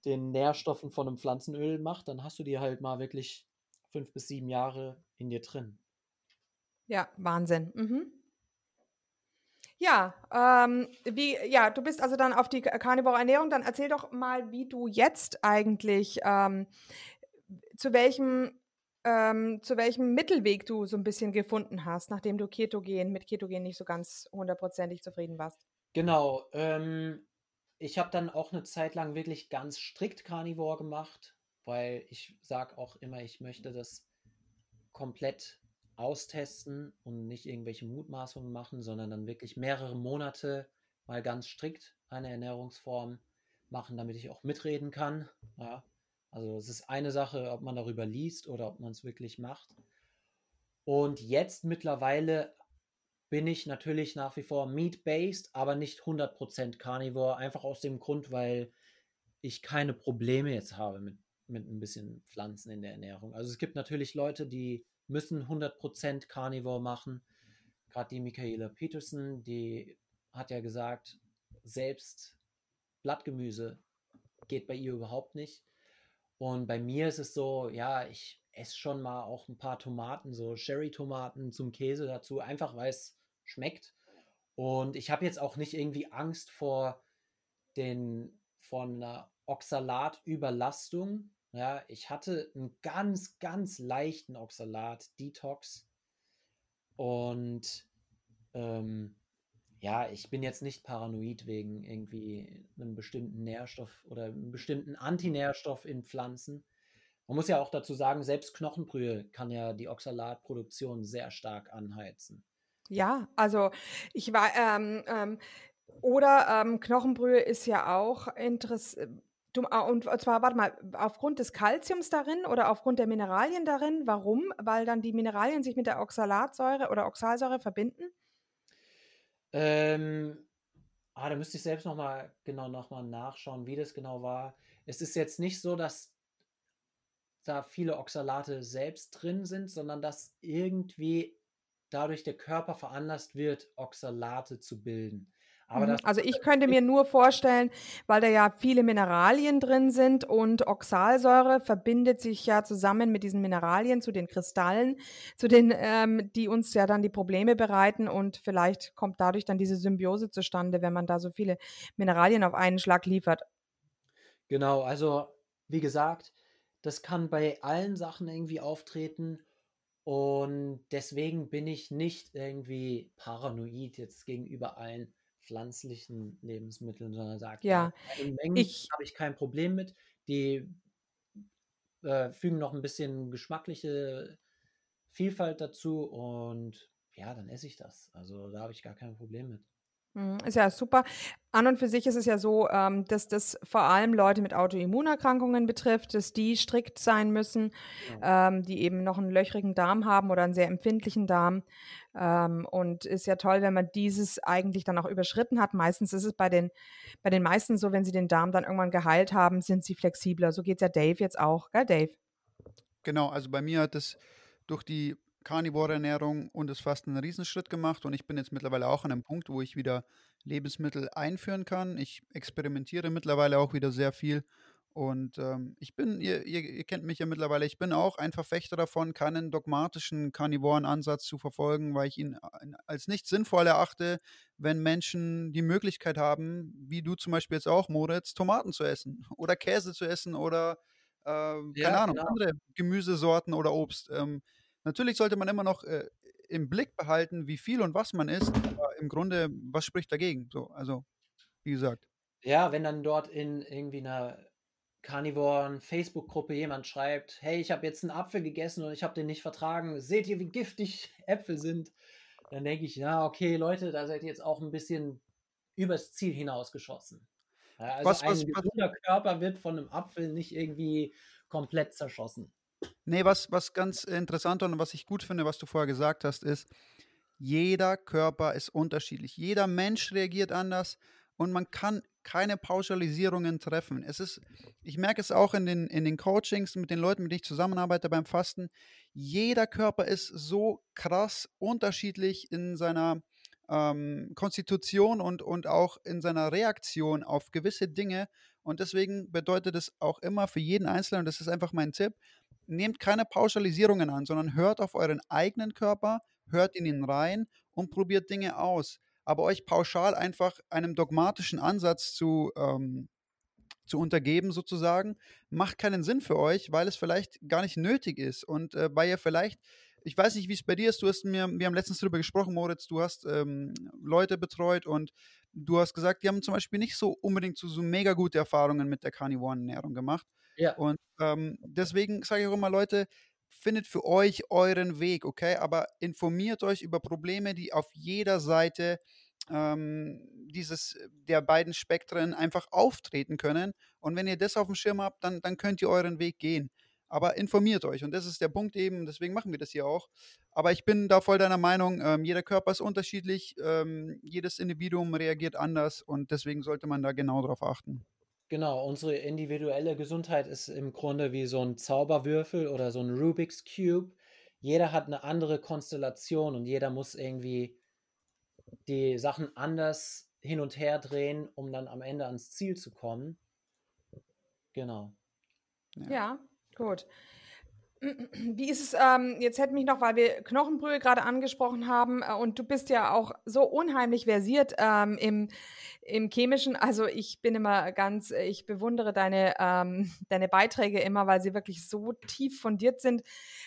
den Nährstoffen von einem Pflanzenöl macht, dann hast du die halt mal wirklich fünf bis sieben Jahre in dir drin. Ja, Wahnsinn. Mhm. Ja, ähm, wie, ja, du bist also dann auf die Carnivore Ernährung. Dann erzähl doch mal, wie du jetzt eigentlich, ähm, zu welchem, ähm, zu welchem Mittelweg du so ein bisschen gefunden hast, nachdem du Ketogen mit Ketogen nicht so ganz hundertprozentig zufrieden warst. Genau. Ähm, ich habe dann auch eine Zeit lang wirklich ganz strikt Carnivore gemacht, weil ich sage auch immer, ich möchte das komplett austesten und nicht irgendwelche Mutmaßungen machen, sondern dann wirklich mehrere Monate mal ganz strikt eine Ernährungsform machen, damit ich auch mitreden kann. Ja, also es ist eine Sache, ob man darüber liest oder ob man es wirklich macht. Und jetzt mittlerweile bin ich natürlich nach wie vor meat-based, aber nicht 100% Carnivore, einfach aus dem Grund, weil ich keine Probleme jetzt habe mit, mit ein bisschen Pflanzen in der Ernährung. Also es gibt natürlich Leute, die müssen 100% Carnivore machen. Gerade die Michaela Peterson, die hat ja gesagt, selbst Blattgemüse geht bei ihr überhaupt nicht. Und bei mir ist es so, ja, ich esse schon mal auch ein paar Tomaten, so Sherry-Tomaten zum Käse dazu, einfach weil es schmeckt. Und ich habe jetzt auch nicht irgendwie Angst vor den von einer Oxalatüberlastung, ja, ich hatte einen ganz, ganz leichten Oxalat-Detox. Und ähm, ja, ich bin jetzt nicht paranoid wegen irgendwie einem bestimmten Nährstoff oder einem bestimmten Antinährstoff in Pflanzen. Man muss ja auch dazu sagen, selbst Knochenbrühe kann ja die Oxalatproduktion sehr stark anheizen. Ja, also ich war, ähm, ähm, oder ähm, Knochenbrühe ist ja auch interessant Du, ah, und zwar, warte mal, aufgrund des Kalziums darin oder aufgrund der Mineralien darin? Warum? Weil dann die Mineralien sich mit der Oxalatsäure oder Oxalsäure verbinden? Ähm, ah, da müsste ich selbst nochmal genau nochmal nachschauen, wie das genau war. Es ist jetzt nicht so, dass da viele Oxalate selbst drin sind, sondern dass irgendwie dadurch der Körper veranlasst wird, Oxalate zu bilden. Mhm. also ich könnte mir nur vorstellen, weil da ja viele Mineralien drin sind und Oxalsäure verbindet sich ja zusammen mit diesen Mineralien zu den Kristallen, zu den, ähm, die uns ja dann die Probleme bereiten und vielleicht kommt dadurch dann diese Symbiose zustande, wenn man da so viele Mineralien auf einen Schlag liefert. Genau, also wie gesagt, das kann bei allen Sachen irgendwie auftreten. Und deswegen bin ich nicht irgendwie paranoid jetzt gegenüber allen pflanzlichen Lebensmitteln, sondern sagt, ja, in Mengen habe ich kein Problem mit. Die äh, fügen noch ein bisschen geschmackliche Vielfalt dazu und ja, dann esse ich das. Also da habe ich gar kein Problem mit. Mhm, ist ja super. An und für sich ist es ja so, ähm, dass das vor allem Leute mit Autoimmunerkrankungen betrifft, dass die strikt sein müssen, Ja. ähm, die eben noch einen löchrigen Darm haben oder einen sehr empfindlichen Darm. Ähm, und ist ja toll, wenn man dieses eigentlich dann auch überschritten hat. Meistens ist es bei den, bei den meisten so, wenn sie den Darm dann irgendwann geheilt haben, sind sie flexibler. So geht es ja Dave jetzt auch, gell, Dave? Genau, also bei mir hat es durch die Carnivore-Ernährung und das Fasten einen Riesenschritt gemacht und ich bin jetzt mittlerweile auch an einem Punkt, wo ich wieder Lebensmittel einführen kann. Ich experimentiere mittlerweile auch wieder sehr viel und ähm, ich bin, ihr, ihr, ihr kennt mich ja mittlerweile, ich bin auch ein Verfechter davon, keinen dogmatischen Carnivoren-Ansatz zu verfolgen, weil ich ihn äh, als nicht sinnvoll erachte, wenn Menschen die Möglichkeit haben, wie du zum Beispiel jetzt auch, Moritz, Tomaten zu essen oder Käse zu essen oder äh, keine Ja, Ahnung, genau. andere Gemüsesorten oder Obst. Ähm, natürlich sollte man immer noch äh, im Blick behalten, wie viel und was man isst, aber im Grunde, was spricht dagegen? So, also, wie gesagt. Ja, wenn dann dort in irgendwie einer Carnivoren Facebook-Gruppe jemand schreibt, hey, ich habe jetzt einen Apfel gegessen und ich habe den nicht vertragen. Seht ihr, wie giftig Äpfel sind? Dann denke ich, ja, okay, Leute, da seid ihr jetzt auch ein bisschen übers Ziel hinausgeschossen. Ja, also Was, ein was, was, gesunder Körper wird von einem Apfel nicht irgendwie komplett zerschossen. Nee, was, was ganz interessant und was ich gut finde, was du vorher gesagt hast, ist, jeder Körper ist unterschiedlich. Jeder Mensch reagiert anders und man kann keine Pauschalisierungen treffen. Es ist, ich merke es auch in den, in den Coachings mit den Leuten, mit denen ich zusammenarbeite beim Fasten. Jeder Körper ist so krass unterschiedlich in seiner ähm, Konstitution und, und auch in seiner Reaktion auf gewisse Dinge. Und deswegen bedeutet es auch immer für jeden Einzelnen, und das ist einfach mein Tipp, nehmt keine Pauschalisierungen an, sondern hört auf euren eigenen Körper, hört in ihn rein und probiert Dinge aus. Aber euch pauschal einfach einem dogmatischen Ansatz zu, ähm, zu untergeben, sozusagen, macht keinen Sinn für euch, weil es vielleicht gar nicht nötig ist und äh, weil ihr vielleicht, ich weiß nicht, wie es bei dir ist, du hast mir, wir haben letztens darüber gesprochen, Moritz, du hast ähm, Leute betreut und du hast gesagt, die haben zum Beispiel nicht so unbedingt so, so mega gute Erfahrungen mit der Carnivoren-Ernährung gemacht. Ja, Und ähm, deswegen sage ich auch immer, Leute, findet für euch euren Weg, okay? Aber informiert euch über Probleme, die auf jeder Seite ähm, dieses der beiden Spektren einfach auftreten können. Und wenn ihr das auf dem Schirm habt, dann, dann könnt ihr euren Weg gehen. Aber informiert euch. Und das ist der Punkt eben, deswegen machen wir das hier auch. Aber ich bin da voll deiner Meinung, ähm, jeder Körper ist unterschiedlich, ähm, jedes Individuum reagiert anders und deswegen sollte man da genau drauf achten. genau. Unsere individuelle Gesundheit ist im Grunde wie so ein Zauberwürfel oder so ein Rubik's Cube. Jeder hat eine andere Konstellation und jeder muss irgendwie die Sachen anders hin und her drehen, um dann am Ende ans Ziel zu kommen. Genau. Ja. Ja, gut. Wie ist es, ähm, jetzt hätte mich noch, weil wir Knochenbrühe gerade angesprochen haben, äh, und du bist ja auch so unheimlich versiert ähm, im, im Chemischen. Also ich bin immer ganz, ich bewundere deine, ähm, deine Beiträge immer, weil sie wirklich so tief fundiert sind.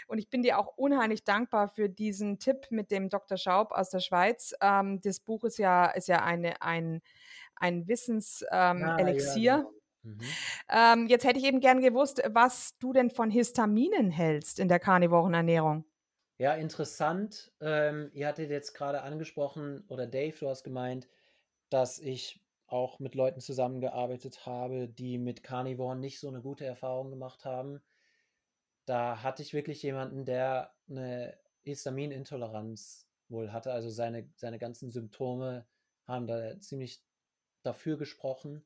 Und ich bin dir auch unheimlich dankbar für diesen Tipp mit dem Dr. Schaub aus der Schweiz. Ähm, das Buch ist ja, ist ja eine, ein, ein Wissenselixier. Ja, ja, genau. Mhm. Ähm, jetzt hätte ich eben gern gewusst, was du denn von Histaminen hältst in der karnivoren Ernährung. Ja, interessant. Ähm, ihr hattet jetzt gerade angesprochen, oder Dave, du hast gemeint, dass ich auch mit Leuten zusammengearbeitet habe, die mit Carnivoren nicht so eine gute Erfahrung gemacht haben. Da hatte ich wirklich jemanden, der eine Histaminintoleranz wohl hatte. Also seine, seine ganzen Symptome haben da ziemlich dafür gesprochen.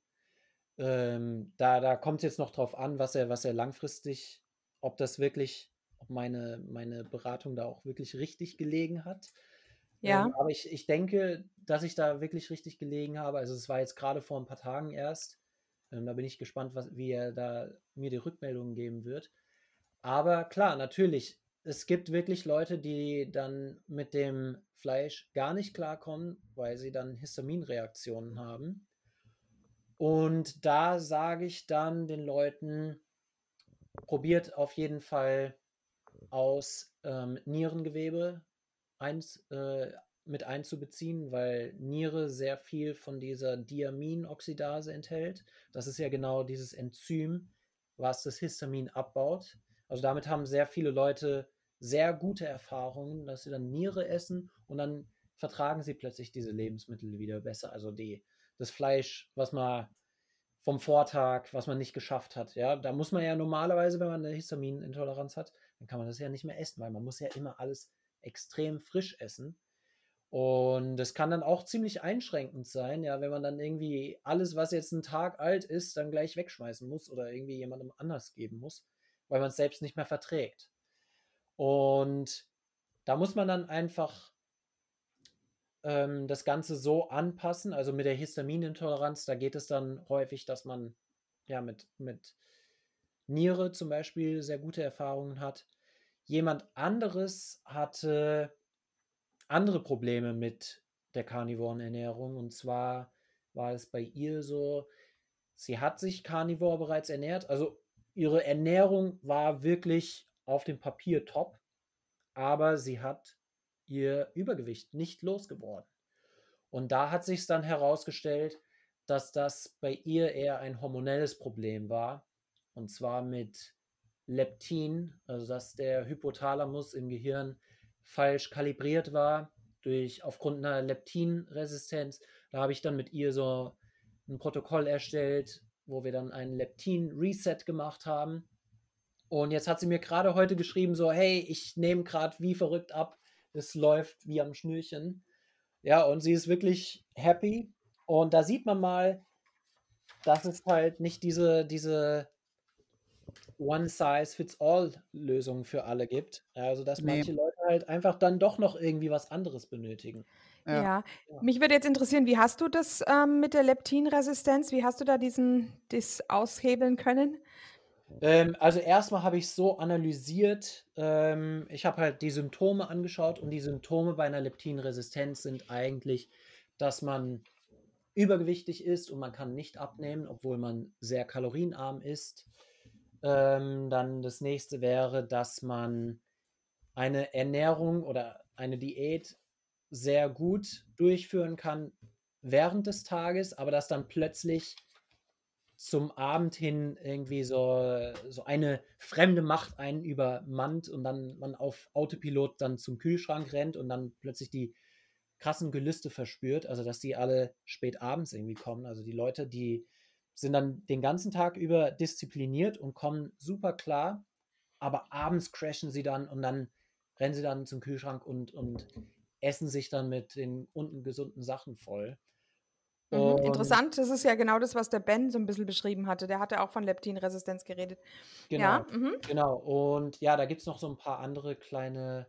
Ähm, da da kommt es jetzt noch drauf an, was er, was er langfristig, ob das wirklich, ob meine, meine Beratung da auch wirklich richtig gelegen hat. Ähm, Ja, aber ich, ich denke, dass ich da wirklich richtig gelegen habe. Also es war jetzt gerade vor ein paar Tagen erst. Ähm, da bin ich gespannt, was, wie er da mir die Rückmeldungen geben wird. Aber klar, natürlich, es gibt wirklich Leute, die dann mit dem Fleisch gar nicht klarkommen, weil sie dann Histaminreaktionen haben. Und da sage ich dann den Leuten, probiert auf jeden Fall aus, ähm, Nierengewebe eins, äh, mit einzubeziehen, weil Niere sehr viel von dieser Diaminoxidase enthält. Das ist ja genau dieses Enzym, was das Histamin abbaut. Also damit haben sehr viele Leute sehr gute Erfahrungen, dass sie dann Niere essen und dann vertragen sie plötzlich diese Lebensmittel wieder besser. Also die, das Fleisch, was man vom Vortag, was man nicht geschafft hat. Ja, da muss man ja normalerweise, wenn man eine Histaminintoleranz hat, dann kann man das ja nicht mehr essen, weil man muss ja immer alles extrem frisch essen. Und das kann dann auch ziemlich einschränkend sein, ja, wenn man dann irgendwie alles, was jetzt einen Tag alt ist, dann gleich wegschmeißen muss oder irgendwie jemandem anders geben muss, weil man es selbst nicht mehr verträgt. Und da muss man dann einfach ähm, das Ganze so anpassen. Also mit der Histaminintoleranz, da geht es dann häufig, dass man ja mit, mit Niere zum Beispiel sehr gute Erfahrungen hat. Jemand anderes hatte andere Probleme mit der Karnivorenernährung. Und zwar war es bei ihr so, sie hat sich Karnivor bereits ernährt. Also ihre Ernährung war wirklich auf dem Papier top, aber sie hat ihr Übergewicht nicht losgeworden. Und da hat sich dann herausgestellt, dass das bei ihr eher ein hormonelles Problem war. Und zwar mit Leptin, also dass der Hypothalamus im Gehirn falsch kalibriert war durch aufgrund einer Leptinresistenz. Da habe ich dann mit ihr so ein Protokoll erstellt, wo wir dann einen Leptin-Reset gemacht haben. Und jetzt hat sie mir gerade heute geschrieben, so, hey, ich nehme gerade wie verrückt ab, es läuft wie am Schnürchen. Ja, und sie ist wirklich happy. Und da sieht man mal, dass es halt nicht diese, diese One-Size-Fits-All-Lösung für alle gibt. Also, dass nee. manche Leute halt einfach dann doch noch irgendwie was anderes benötigen. Ja. ja. mich würde jetzt interessieren, wie hast du das ähm, mit der Leptinresistenz? Wie hast du da diesen das aushebeln können? Ähm, also erstmal habe ich so analysiert, ähm, ich habe halt die Symptome angeschaut und die Symptome bei einer Leptinresistenz sind eigentlich, dass man übergewichtig ist und man kann nicht abnehmen, obwohl man sehr kalorienarm ist. Ähm, dann das nächste wäre, dass man eine Ernährung oder eine Diät sehr gut durchführen kann während des Tages, aber dass dann plötzlich zum Abend hin irgendwie so, so eine fremde Macht einen übermannt und dann man auf Autopilot dann zum Kühlschrank rennt und dann plötzlich die krassen Gelüste verspürt, also dass die alle spät abends irgendwie kommen. Also die Leute, die sind dann den ganzen Tag über diszipliniert und kommen super klar, aber abends crashen sie dann und dann rennen sie dann zum Kühlschrank und, und essen sich dann mit den ungesunden Sachen voll. Mhm, interessant, das ist ja genau das, was der Ben so ein bisschen beschrieben hatte. Der hatte auch von Leptinresistenz geredet. Genau, ja, mhm. genau. Und ja, da gibt es noch so ein paar andere kleine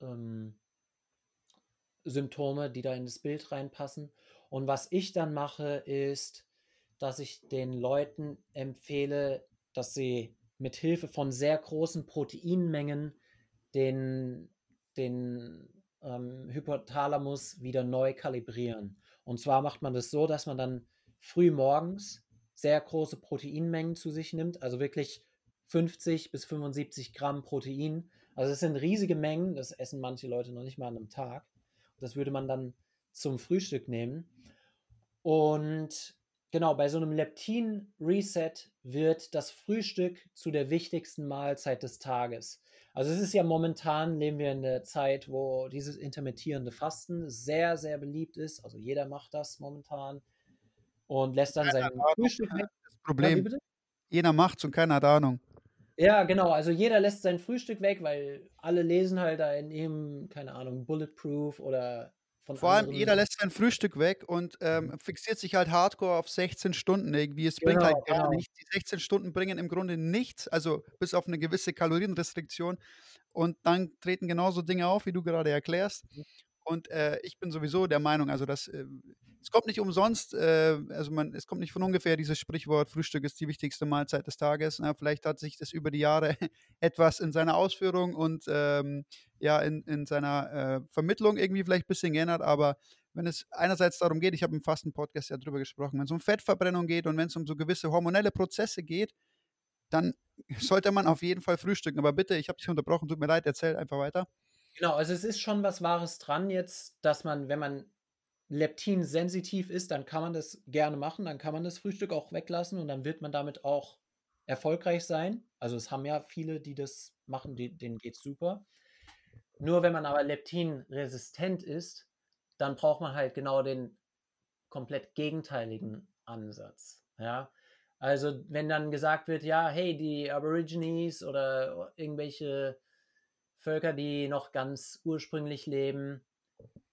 ähm, Symptome, die da in das Bild reinpassen. Und was ich dann mache, ist, dass ich den Leuten empfehle, dass sie mit Hilfe von sehr großen Proteinmengen den, den ähm, Hypothalamus wieder neu kalibrieren. Und zwar macht man das so, dass man dann früh morgens sehr große Proteinmengen zu sich nimmt, also wirklich 50 bis 75 Gramm Protein. Also es sind riesige Mengen, das essen manche Leute noch nicht mal an einem Tag. Das würde man dann zum Frühstück nehmen. Und genau, bei so einem Leptin-Reset wird das Frühstück zu der wichtigsten Mahlzeit des Tages. Also es ist ja momentan, leben wir in der Zeit, wo dieses intermittierende Fasten sehr, sehr beliebt ist. Also jeder macht das momentan und lässt dann sein Frühstück weg. Das Problem, ja, jeder macht's und keiner hat Ahnung. Ja, genau. Also jeder lässt sein Frühstück weg, weil alle lesen halt da in ihm, keine Ahnung, Bulletproof oder Vor allem, jeder lässt sein Frühstück weg und ähm, fixiert sich halt hardcore auf 16 Stunden irgendwie. Es bringt halt genau, gar genau. nichts. Die 16 Stunden bringen im Grunde nichts, also bis auf eine gewisse Kalorienrestriktion. Und dann treten genauso Dinge auf, wie du gerade erklärst. Und äh, ich bin sowieso der Meinung, also dass äh, es kommt nicht umsonst, äh, also man, es kommt nicht von ungefähr dieses Sprichwort, Frühstück ist die wichtigste Mahlzeit des Tages. Na, vielleicht hat sich das über die Jahre etwas in seiner Ausführung und ähm, ja, in, in seiner äh, Vermittlung irgendwie vielleicht ein bisschen geändert, aber wenn es einerseits darum geht, ich habe im Fasten-Podcast ja drüber gesprochen, wenn es um Fettverbrennung geht und wenn es um so gewisse hormonelle Prozesse geht, dann sollte man auf jeden Fall frühstücken. Aber bitte, ich habe dich unterbrochen, tut mir leid, erzähl einfach weiter. Genau, also es ist schon was Wahres dran jetzt, dass man, wenn man Leptin sensitiv ist, dann kann man das gerne machen, dann kann man das Frühstück auch weglassen und dann wird man damit auch erfolgreich sein. Also es haben ja viele, die das machen, die, denen geht es super. Nur wenn man aber Leptin resistent ist, dann braucht man halt genau den komplett gegenteiligen Ansatz. Ja, also wenn dann gesagt wird, ja, hey, die Aborigines oder irgendwelche Völker, die noch ganz ursprünglich leben,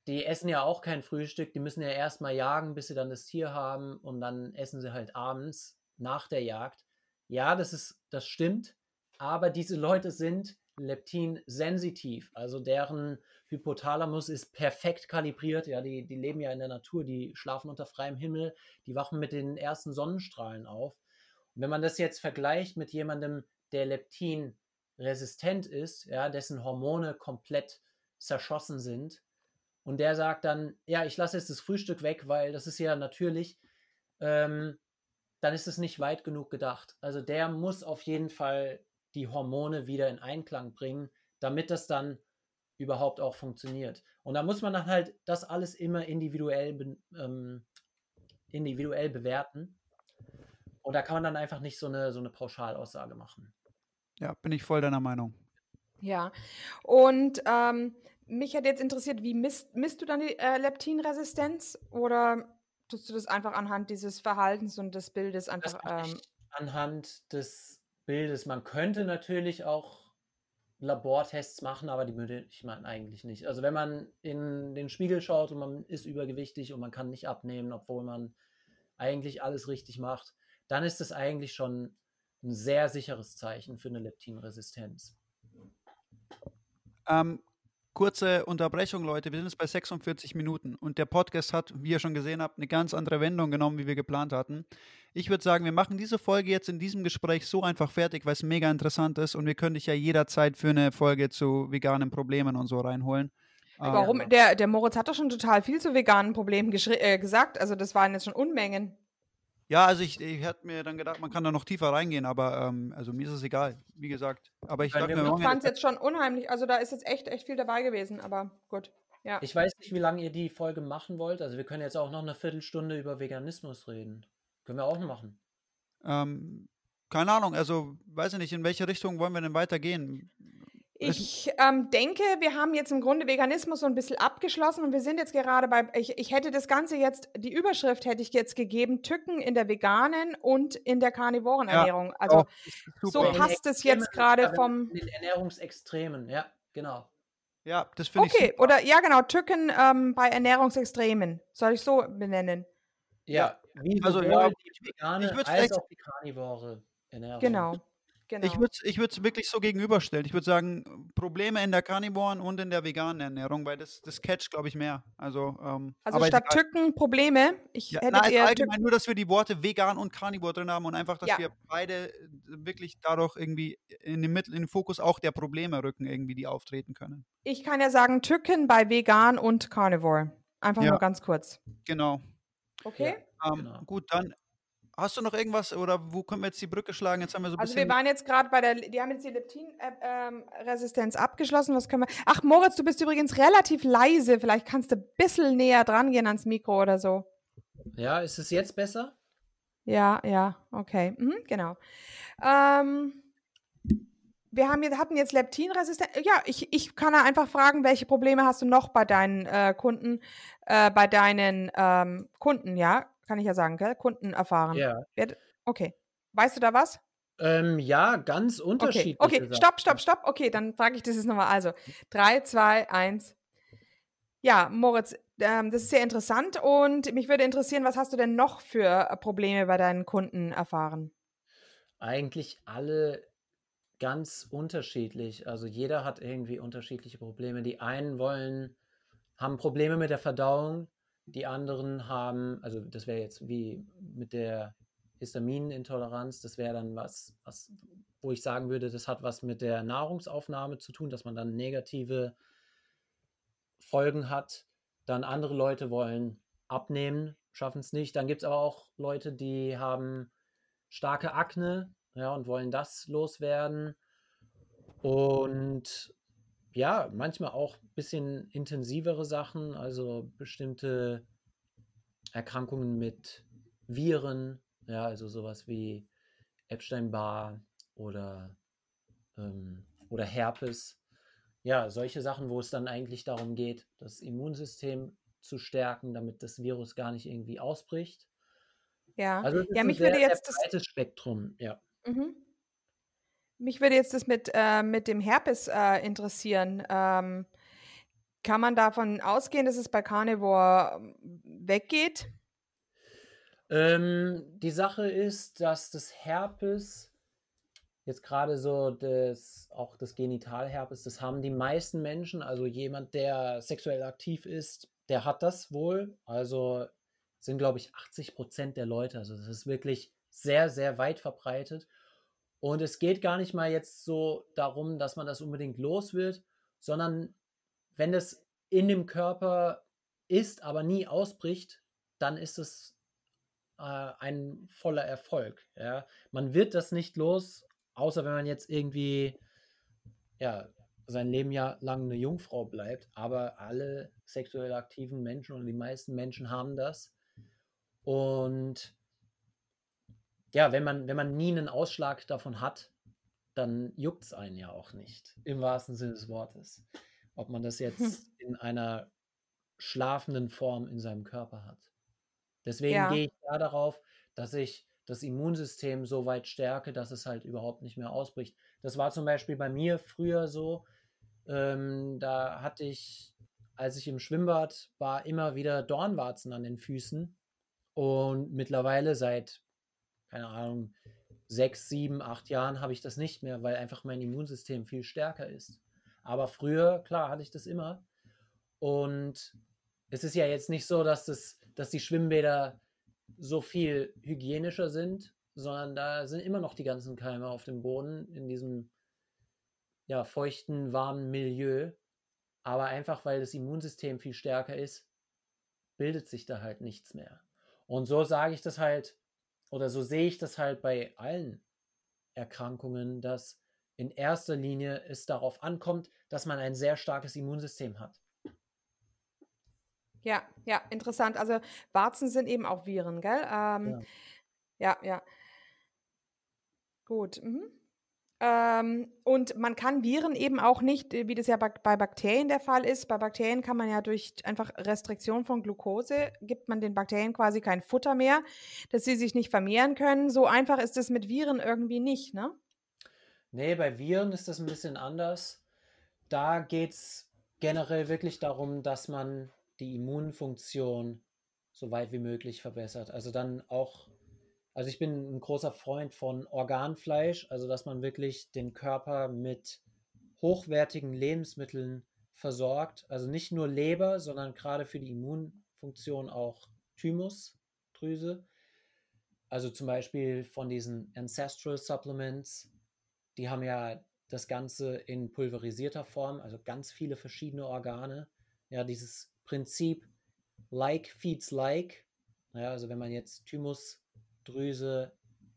die essen ja auch kein Frühstück, die müssen ja erstmal jagen, bis sie dann das Tier haben und dann essen sie halt abends nach der Jagd. Ja, das ist, das stimmt, aber diese Leute sind leptin-sensitiv, also deren Hypothalamus ist perfekt kalibriert, ja, die, die leben ja in der Natur, die schlafen unter freiem Himmel, die wachen mit den ersten Sonnenstrahlen auf. Und wenn man das jetzt vergleicht mit jemandem, der Leptin resistent ist, ja, dessen Hormone komplett zerschossen sind, und der sagt dann, ja, ich lasse jetzt das Frühstück weg, weil das ist ja natürlich, ähm, dann ist es nicht weit genug gedacht. Also der muss auf jeden Fall die Hormone wieder in Einklang bringen, damit das dann überhaupt auch funktioniert. Und da muss man dann halt das alles immer individuell, ähm, individuell bewerten. Und da kann man dann einfach nicht so eine, so eine Pauschalaussage machen. Ja, bin ich voll deiner Meinung. Ja, und ähm, mich hat jetzt interessiert, wie misst, misst du dann die äh, Leptinresistenz oder tust du das einfach anhand dieses Verhaltens und des Bildes einfach? Ähm, anhand des Bildes. Man könnte natürlich auch Labortests machen, aber die würde ich mal eigentlich nicht. Also wenn man in den Spiegel schaut und man ist übergewichtig und man kann nicht abnehmen, obwohl man eigentlich alles richtig macht, dann ist das eigentlich schon ein sehr sicheres Zeichen für eine Leptinresistenz. Ähm, kurze Unterbrechung, Leute. Wir sind jetzt bei 46 Minuten und der Podcast hat, wie ihr schon gesehen habt, eine ganz andere Wendung genommen, wie wir geplant hatten. Ich würde sagen, wir machen diese Folge jetzt in diesem Gespräch so einfach fertig, weil es mega interessant ist und wir können dich ja jederzeit für eine Folge zu veganen Problemen und so reinholen. Warum? Ähm, der, der Moritz hat doch schon total viel zu veganen Problemen äh, gesagt. Also das waren jetzt schon Unmengen. Ja, also ich, ich hätte mir dann gedacht, man kann da noch tiefer reingehen, aber ähm, also mir ist es egal, wie gesagt. Aber ich, ich fand es jetzt schon unheimlich, also da ist jetzt echt, echt viel dabei gewesen, aber gut. Ja. Ich weiß nicht, wie lange ihr die Folge machen wollt. Also wir können jetzt auch noch eine Viertelstunde über Veganismus reden. Können wir auch machen. Ähm, keine Ahnung, also weiß ich nicht, in welche Richtung wollen wir denn weitergehen? Ich ähm, denke, wir haben jetzt im Grunde Veganismus so ein bisschen abgeschlossen und wir sind jetzt gerade bei, ich, ich hätte das Ganze jetzt, die Überschrift hätte ich jetzt gegeben, Tücken in der veganen und in der Karnivorenernährung. Ja, also oh, so passt es jetzt gerade vom... In den Ernährungsextremen, ja, genau. Ja, das finde okay, ich Okay, oder ja genau, Tücken ähm, bei Ernährungsextremen, soll ich so benennen? Ja, wie also, ja, die vegane als auch die karnivore Ernährung. Genau. Genau. Ich würde es ich wirklich so gegenüberstellen. Ich würde sagen, Probleme in der Carnivoren und in der veganen Ernährung, weil das, das catcht, glaube ich, mehr. Also, ähm, also statt Tücken Probleme. Ich ja, hätte nein, eher allgemein nur, dass wir die Worte vegan und Carnivore drin haben und einfach, dass ja. wir beide wirklich dadurch irgendwie in den, Mittel, in den Fokus auch der Probleme rücken, irgendwie, die auftreten können. Ich kann ja sagen, Tücken bei vegan und Carnivore. Einfach ja. nur ganz kurz. Genau. Okay. Ähm, genau. Gut, dann Hast du noch irgendwas oder wo können wir jetzt die Brücke schlagen? Jetzt haben wir so also wir waren jetzt gerade bei der, die haben jetzt die Leptin-Resistenz ähm, abgeschlossen. Was können wir? Ach Moritz, du bist übrigens relativ leise. Vielleicht kannst du ein bisschen näher dran gehen ans Mikro oder so. Ja, ist es jetzt besser? Ja, ja, okay, mhm, genau. Ähm, wir haben, hatten jetzt Leptinresistenz. Ja, ich, ich kann einfach fragen, welche Probleme hast du noch bei deinen äh, Kunden, äh, bei deinen ähm, Kunden, ja? Kann ich ja sagen, gell? Kunden erfahren. Ja. Okay. Weißt du da was? Ähm, ja, ganz unterschiedlich. Okay, okay. stopp, stopp, stopp. Okay, dann frage ich das jetzt nochmal. Also, 3, 2, 1. Ja, Moritz, ähm, das ist sehr interessant und mich würde interessieren, was hast du denn noch für Probleme bei deinen Kunden erfahren? Eigentlich alle ganz unterschiedlich. Also jeder hat irgendwie unterschiedliche Probleme. Die einen wollen, haben Probleme mit der Verdauung, die anderen haben, also das wäre jetzt wie mit der Histaminintoleranz, das wäre dann was, was, wo ich sagen würde, das hat was mit der Nahrungsaufnahme zu tun, dass man dann negative Folgen hat. Dann andere Leute wollen abnehmen, schaffen es nicht. Dann gibt es aber auch Leute, die haben starke Akne ja, und wollen das loswerden. Und ja, manchmal auch ein bisschen intensivere Sachen, also bestimmte Erkrankungen mit Viren, ja, also sowas wie Epstein-Barr oder, ähm, oder Herpes. Ja, solche Sachen, wo es dann eigentlich darum geht, das Immunsystem zu stärken, damit das Virus gar nicht irgendwie ausbricht. Ja, Also ja, mich sehr, würde jetzt das, Spektrum, ja. mhm. Mich würde jetzt das mit, äh, mit dem Herpes äh, interessieren. Ähm, kann man davon ausgehen, dass es bei Carnivore ähm, weggeht? Ähm, die Sache ist, dass das Herpes, jetzt gerade so das, auch das Genitalherpes, das haben die meisten Menschen, also jemand, der sexuell aktiv ist, der hat das wohl. Also sind, glaube ich, 80 Prozent der Leute. Also das ist wirklich sehr, sehr weit verbreitet. Und es geht gar nicht mal jetzt so darum, dass man das unbedingt los wird, sondern wenn das in dem Körper ist, aber nie ausbricht, dann ist es äh, ein voller Erfolg. Ja? Man wird das nicht los, außer wenn man jetzt irgendwie ja, sein Leben ja lang eine Jungfrau bleibt. Aber alle sexuell aktiven Menschen und die meisten Menschen haben das. Und ja, wenn man, wenn man nie einen Ausschlag davon hat, dann juckt es einen ja auch nicht, im wahrsten Sinne des Wortes. Ob man das jetzt in einer schlafenden Form in seinem Körper hat. Deswegen Ja. gehe ich da darauf, dass ich das Immunsystem so weit stärke, dass es halt überhaupt nicht mehr ausbricht. Das war zum Beispiel bei mir früher so. Ähm, da hatte ich, als ich im Schwimmbad war, immer wieder Dornwarzen an den Füßen. Und mittlerweile seit, keine Ahnung, sechs, sieben, acht Jahren habe ich das nicht mehr, weil einfach mein Immunsystem viel stärker ist. Aber früher, klar, hatte ich das immer. Und es ist ja jetzt nicht so, dass, das, dass die Schwimmbäder so viel hygienischer sind, sondern da sind immer noch die ganzen Keime auf dem Boden in diesem ja, feuchten, warmen Milieu. Aber einfach weil das Immunsystem viel stärker ist, bildet sich da halt nichts mehr. Und so sage ich das halt, oder so sehe ich das halt bei allen Erkrankungen, dass in erster Linie es darauf ankommt, dass man ein sehr starkes Immunsystem hat. Ja, ja, interessant. Also Warzen sind eben auch Viren, gell? Ähm, ja, ja. Gut. Mhm. Ähm, und man kann Viren eben auch nicht, äh, wie das ja bei Bakterien der Fall ist. Bei Bakterien kann man ja durch einfach Restriktion von Glucose, gibt man den Bakterien quasi kein Futter mehr, dass sie sich nicht vermehren können. So einfach ist es mit Viren irgendwie nicht, ne? Nee, bei Viren ist das ein bisschen anders. Da geht es generell wirklich darum, dass man die Immunfunktion so weit wie möglich verbessert. Also dann auch, also ich bin ein großer Freund von Organfleisch, also dass man wirklich den Körper mit hochwertigen Lebensmitteln versorgt. Also nicht nur Leber, sondern gerade für die Immunfunktion auch Thymusdrüse. Also zum Beispiel von diesen Ancestral Supplements, die haben ja das Ganze in pulverisierter Form, also ganz viele verschiedene Organe. Ja, dieses Prinzip like feeds like. Ja, also wenn man jetzt Thymusdrüse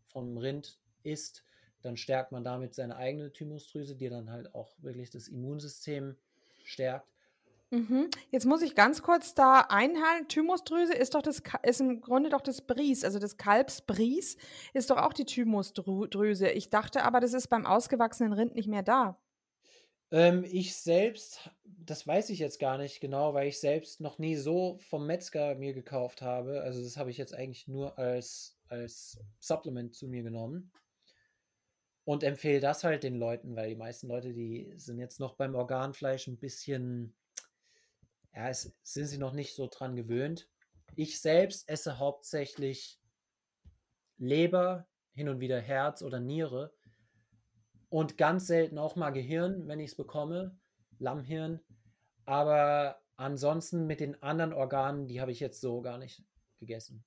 vom Rind isst, dann stärkt man damit seine eigene Thymusdrüse, die dann halt auch wirklich das Immunsystem stärkt. Mhm. Jetzt muss ich ganz kurz da einhalten. Thymusdrüse ist doch das, ist im Grunde doch das Bries, also das Kalbsbries ist doch auch die Thymusdrüse. Ich dachte aber, das ist beim ausgewachsenen Rind nicht mehr da. Ähm, ich selbst, das weiß ich jetzt gar nicht genau, weil ich selbst noch nie so vom Metzger mir gekauft habe. Also das habe ich jetzt eigentlich nur als, als Supplement zu mir genommen. Und empfehle das halt den Leuten, weil die meisten Leute, die sind jetzt noch beim Organfleisch ein bisschen, ja, es sind sie noch nicht so dran gewöhnt. Ich selbst esse hauptsächlich Leber, hin und wieder Herz oder Niere und ganz selten auch mal Gehirn, wenn ich es bekomme, Lammhirn. Aber ansonsten mit den anderen Organen, die habe ich jetzt so gar nicht gegessen.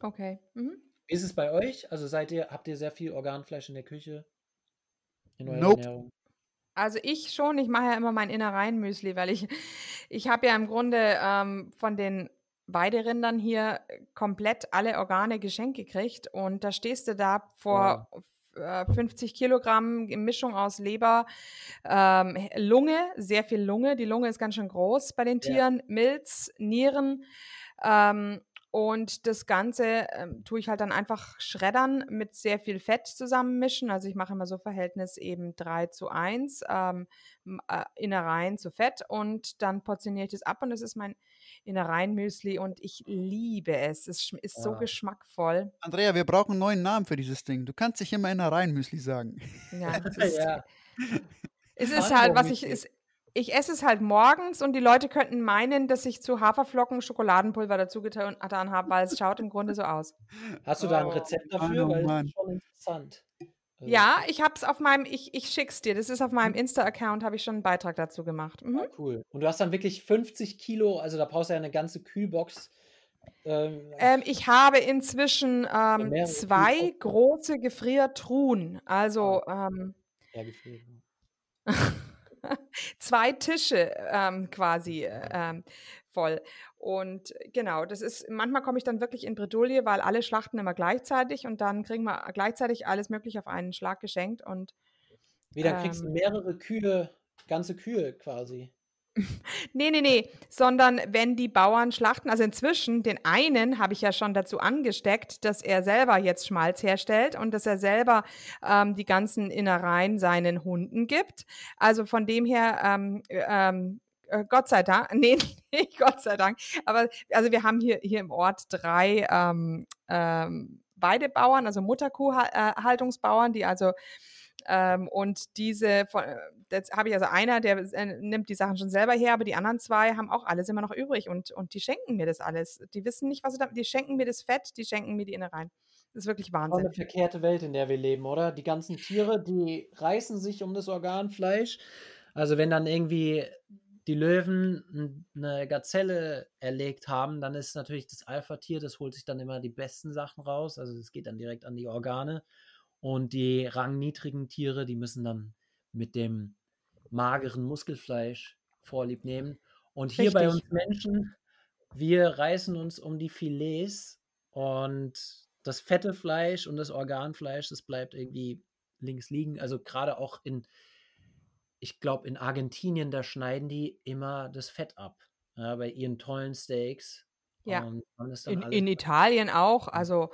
Okay. Mhm. Ist es bei euch? Also seid ihr, habt ihr sehr viel Organfleisch in der Küche? In eurer Nope. Ernährung? Also ich schon, ich mache ja immer mein Innereien-Müsli, weil ich, ich habe ja im Grunde ähm, von den Weiderindern hier komplett alle Organe geschenkt gekriegt und da stehst du da vor äh, 50 Kilogramm Mischung aus Leber, ähm, Lunge, sehr viel Lunge, die Lunge ist ganz schön groß bei den Ja. Tieren, Milz, Nieren ähm, und das Ganze ähm, tue ich halt dann einfach schreddern, mit sehr viel Fett zusammenmischen. Also ich mache immer so Verhältnis eben 3 zu 1, ähm, äh, Innereien zu Fett und dann portioniere ich das ab und das ist mein Innereienmüsli und ich liebe es. Es ist so geschmackvoll. Andrea, wir brauchen einen neuen Namen für dieses Ding. Du kannst dich immer Innereienmüsli sagen. Ja, ist, ja. Es ist halt, was ich, ist, ich esse es halt morgens und die Leute könnten meinen, dass ich zu Haferflocken Schokoladenpulver dazu getan habe, weil es schaut im Grunde so aus. Hast du da ein oh, Rezept dafür? Oh, weil das ist schon interessant. Also ja, ich habe es auf meinem, ich, ich schick's dir. Das ist auf meinem Insta-Account, habe ich schon einen Beitrag dazu gemacht. Mhm. Ah, cool. Und du hast dann wirklich 50 Kilo, also da brauchst du ja eine ganze Kühlbox. Ähm, ähm, ich habe inzwischen ähm, zwei Kühlbox. große Gefriertruhen. Also ah. ähm, ja, zwei Tische ähm, quasi ähm, voll. Und genau, das ist, manchmal komme ich dann wirklich in Bredouille, weil alle schlachten immer gleichzeitig und dann kriegen wir gleichzeitig alles Mögliche auf einen Schlag geschenkt und. Wie, dann kriegst du ähm mehrere Kühe, ganze Kühe quasi. nee, nee, nee, sondern wenn die Bauern schlachten, also inzwischen, den einen habe ich ja schon dazu angesteckt, dass er selber jetzt Schmalz herstellt und dass er selber ähm, die ganzen Innereien seinen Hunden gibt. Also von dem her ähm, ähm, äh, Gott sei Dank, nee, nicht Gott sei Dank, aber also wir haben hier, hier im Ort drei ähm, ähm, Weidebauern, also Mutterkuhhaltungsbauern, die also ähm, und diese, von, äh, jetzt habe ich also einer, der äh, nimmt die Sachen schon selber her, aber die anderen zwei haben auch alles immer noch übrig und, und die schenken mir das alles. Die wissen nicht, was sie da, die schenken mir das Fett, die schenken mir die Innereien. Das ist wirklich Wahnsinn. Eine verkehrte Welt, in der wir leben, oder? Die ganzen Tiere, die reißen sich um das Organfleisch. Also wenn dann irgendwie die Löwen eine Gazelle erlegt haben, dann ist natürlich das Alpha-Tier, das holt sich dann immer die besten Sachen raus. Also es geht dann direkt an die Organe. Und die rangniedrigen Tiere, die müssen dann mit dem mageren Muskelfleisch Vorlieb nehmen. Und hier Richtig. bei uns Menschen, wir reißen uns um die Filets und das fette Fleisch und das Organfleisch, das bleibt irgendwie links liegen. Also gerade auch in ich glaube, in Argentinien, da schneiden die immer das Fett ab. Ja, bei ihren tollen Steaks. Ja. in, in Italien auch. Also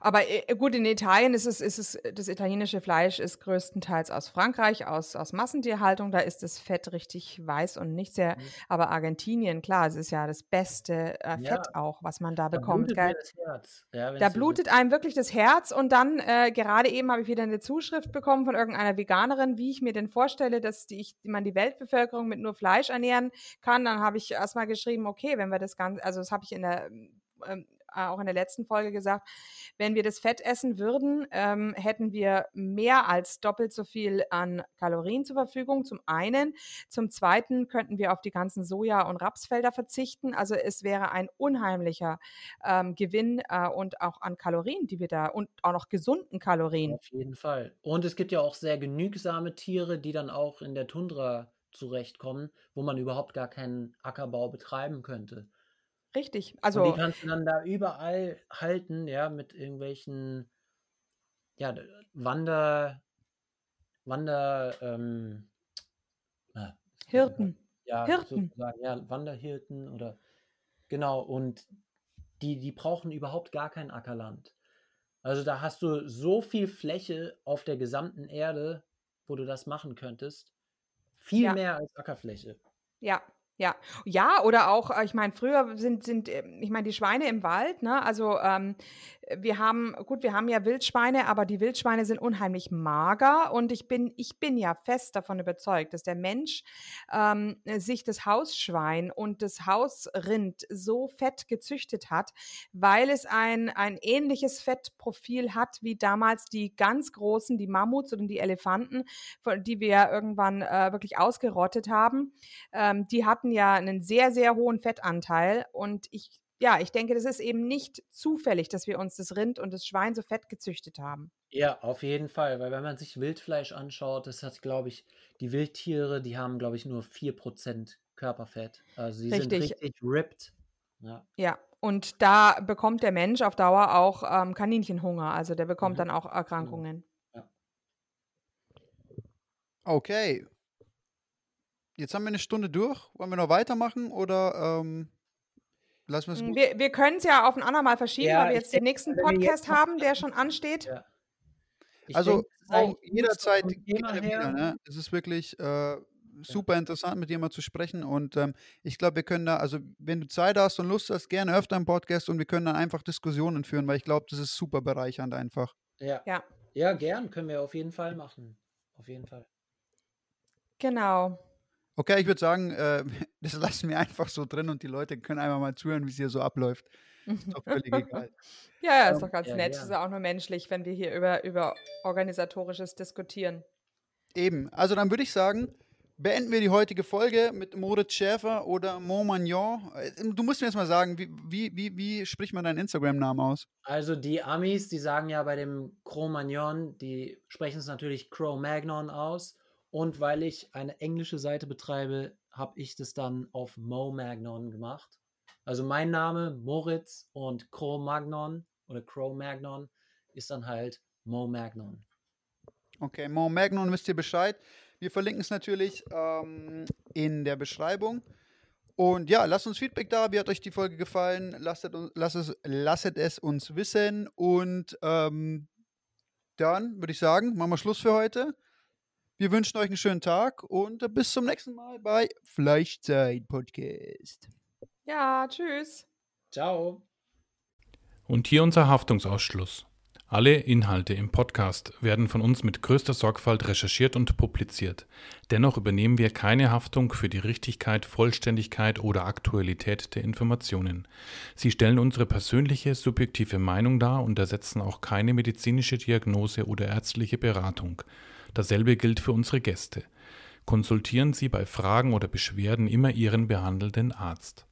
aber äh, gut, in Italien ist es, ist es, das italienische Fleisch ist größtenteils aus Frankreich, aus, aus Massentierhaltung. Da ist das Fett richtig weiß und nicht sehr. Mhm. Aber Argentinien, klar, es ist ja das beste äh, Fett ja. auch, was man da, da bekommt. Blutet. Ja, da blutet so einem wirklich das Herz. Und dann, äh, gerade eben habe ich wieder eine Zuschrift bekommen von irgendeiner Veganerin, wie ich mir denn vorstelle, dass die, ich, man die Weltbevölkerung mit nur Fleisch ernähren kann. Dann habe ich erstmal geschrieben, okay, wenn wir das Ganze, also das habe ich in der ähm, äh, auch in der letzten Folge gesagt, wenn wir das Fett essen würden, ähm, hätten wir mehr als doppelt so viel an Kalorien zur Verfügung. Zum einen. Zum zweiten könnten wir auf die ganzen Soja- und Rapsfelder verzichten. Also es wäre ein unheimlicher ähm, Gewinn äh, und auch an Kalorien, die wir da und auch noch gesunden Kalorien. Auf jeden Fall. Und es gibt ja auch sehr genügsame Tiere, die dann auch in der Tundra zurechtkommen, wo man überhaupt gar keinen Ackerbau betreiben könnte. Richtig. Also, und die kannst du dann da überall halten, ja, mit irgendwelchen ja, Wander, Wander, ähm, ah, Hirten. Ja, Hirten. sozusagen, ja, Wanderhirten oder genau, und die, die brauchen überhaupt gar kein Ackerland. Also da hast du so viel Fläche auf der gesamten Erde, wo du das machen könntest. Viel ja. mehr als Ackerfläche. Ja, ja, ja, oder auch, äh, ich meine, früher sind, sind, ähm, ich meine, die Schweine im Wald, ne? Also ähm, wir haben, gut, wir haben ja Wildschweine, aber die Wildschweine sind unheimlich mager und ich bin, ich bin ja fest davon überzeugt, dass der Mensch ähm, sich das Hausschwein und das Hausrind so fett gezüchtet hat, weil es ein, ein ähnliches Fettprofil hat wie damals die ganz großen, die Mammuts oder die Elefanten, die wir irgendwann äh, wirklich ausgerottet haben. Ähm, die hatten ja einen sehr, sehr hohen Fettanteil und ich ja, ich denke, das ist eben nicht zufällig, dass wir uns das Rind und das Schwein so fett gezüchtet haben. Ja, auf jeden Fall, weil wenn man sich Wildfleisch anschaut, das hat, glaube ich, die Wildtiere, die haben, glaube ich, nur 4% Körperfett. Also sie richtig. sind richtig ripped. Ja. ja, und da bekommt der Mensch auf Dauer auch ähm, Kaninchenhunger, also der bekommt mhm. dann auch Erkrankungen. Ja. Okay. Jetzt haben wir eine Stunde durch. Wollen wir noch weitermachen oder ähm Lassen hm, wir Wir können es ja auf ein andermal verschieben, ja, weil wir jetzt den nächsten Podcast haben, der schon ansteht. Ja. Also denke, auch jederzeit wieder. Ne? Es ist wirklich, äh, super interessant, mit dir mal zu sprechen. Und ähm, ich glaube, wir können da, also wenn du Zeit hast und Lust hast, gerne öfter im Podcast und wir können dann einfach Diskussionen führen, weil ich glaube, das ist super bereichernd einfach. Ja. Ja. Ja, gern, können wir auf jeden Fall machen. Auf jeden Fall. Genau. Okay, ich würde sagen, äh, das lassen wir einfach so drin und die Leute können einfach mal zuhören, wie es hier so abläuft. Ist doch völlig egal. Ja, ja, ist Ähm, doch ganz ja, nett. ja. Ist ja auch nur menschlich, wenn wir hier über, über Organisatorisches diskutieren. Eben. Also dann würde ich sagen, beenden wir die heutige Folge mit Moritz Schäfer oder Montmagnon. Äh, Du musst mir jetzt mal sagen, wie, wie, wie, wie spricht man deinen Instagram-Namen aus? Also die Amis, die sagen ja bei dem Cro-Magnon, die sprechen es natürlich Cro-Magnon aus. Und weil ich eine englische Seite betreibe, habe ich das dann auf Mo-Magnon gemacht. Also mein Name Moritz und Cro-Magnon oder Cro-Magnon ist dann halt Mo-Magnon. Okay, Montmagnon wisst ihr Bescheid. Wir verlinken es natürlich ähm, in der Beschreibung. Und ja, lasst uns Feedback da. Wie hat euch die Folge gefallen? Lasst, uns, lasst, es, lasst es uns wissen. Und ähm, dann würde ich sagen, machen wir Schluss für heute. Wir wünschen euch einen schönen Tag und äh, bis zum nächsten Mal bei Fleischzeit Podcast. Ja, tschüss. Ciao. Und hier unser Haftungsausschluss. Alle Inhalte im Podcast werden von uns mit größter Sorgfalt recherchiert und publiziert. Dennoch übernehmen wir keine Haftung für die Richtigkeit, Vollständigkeit oder Aktualität der Informationen. Sie stellen unsere persönliche, subjektive Meinung dar und ersetzen auch keine medizinische Diagnose oder ärztliche Beratung. Dasselbe gilt für unsere Gäste. Konsultieren Sie bei Fragen oder Beschwerden immer Ihren behandelnden Arzt.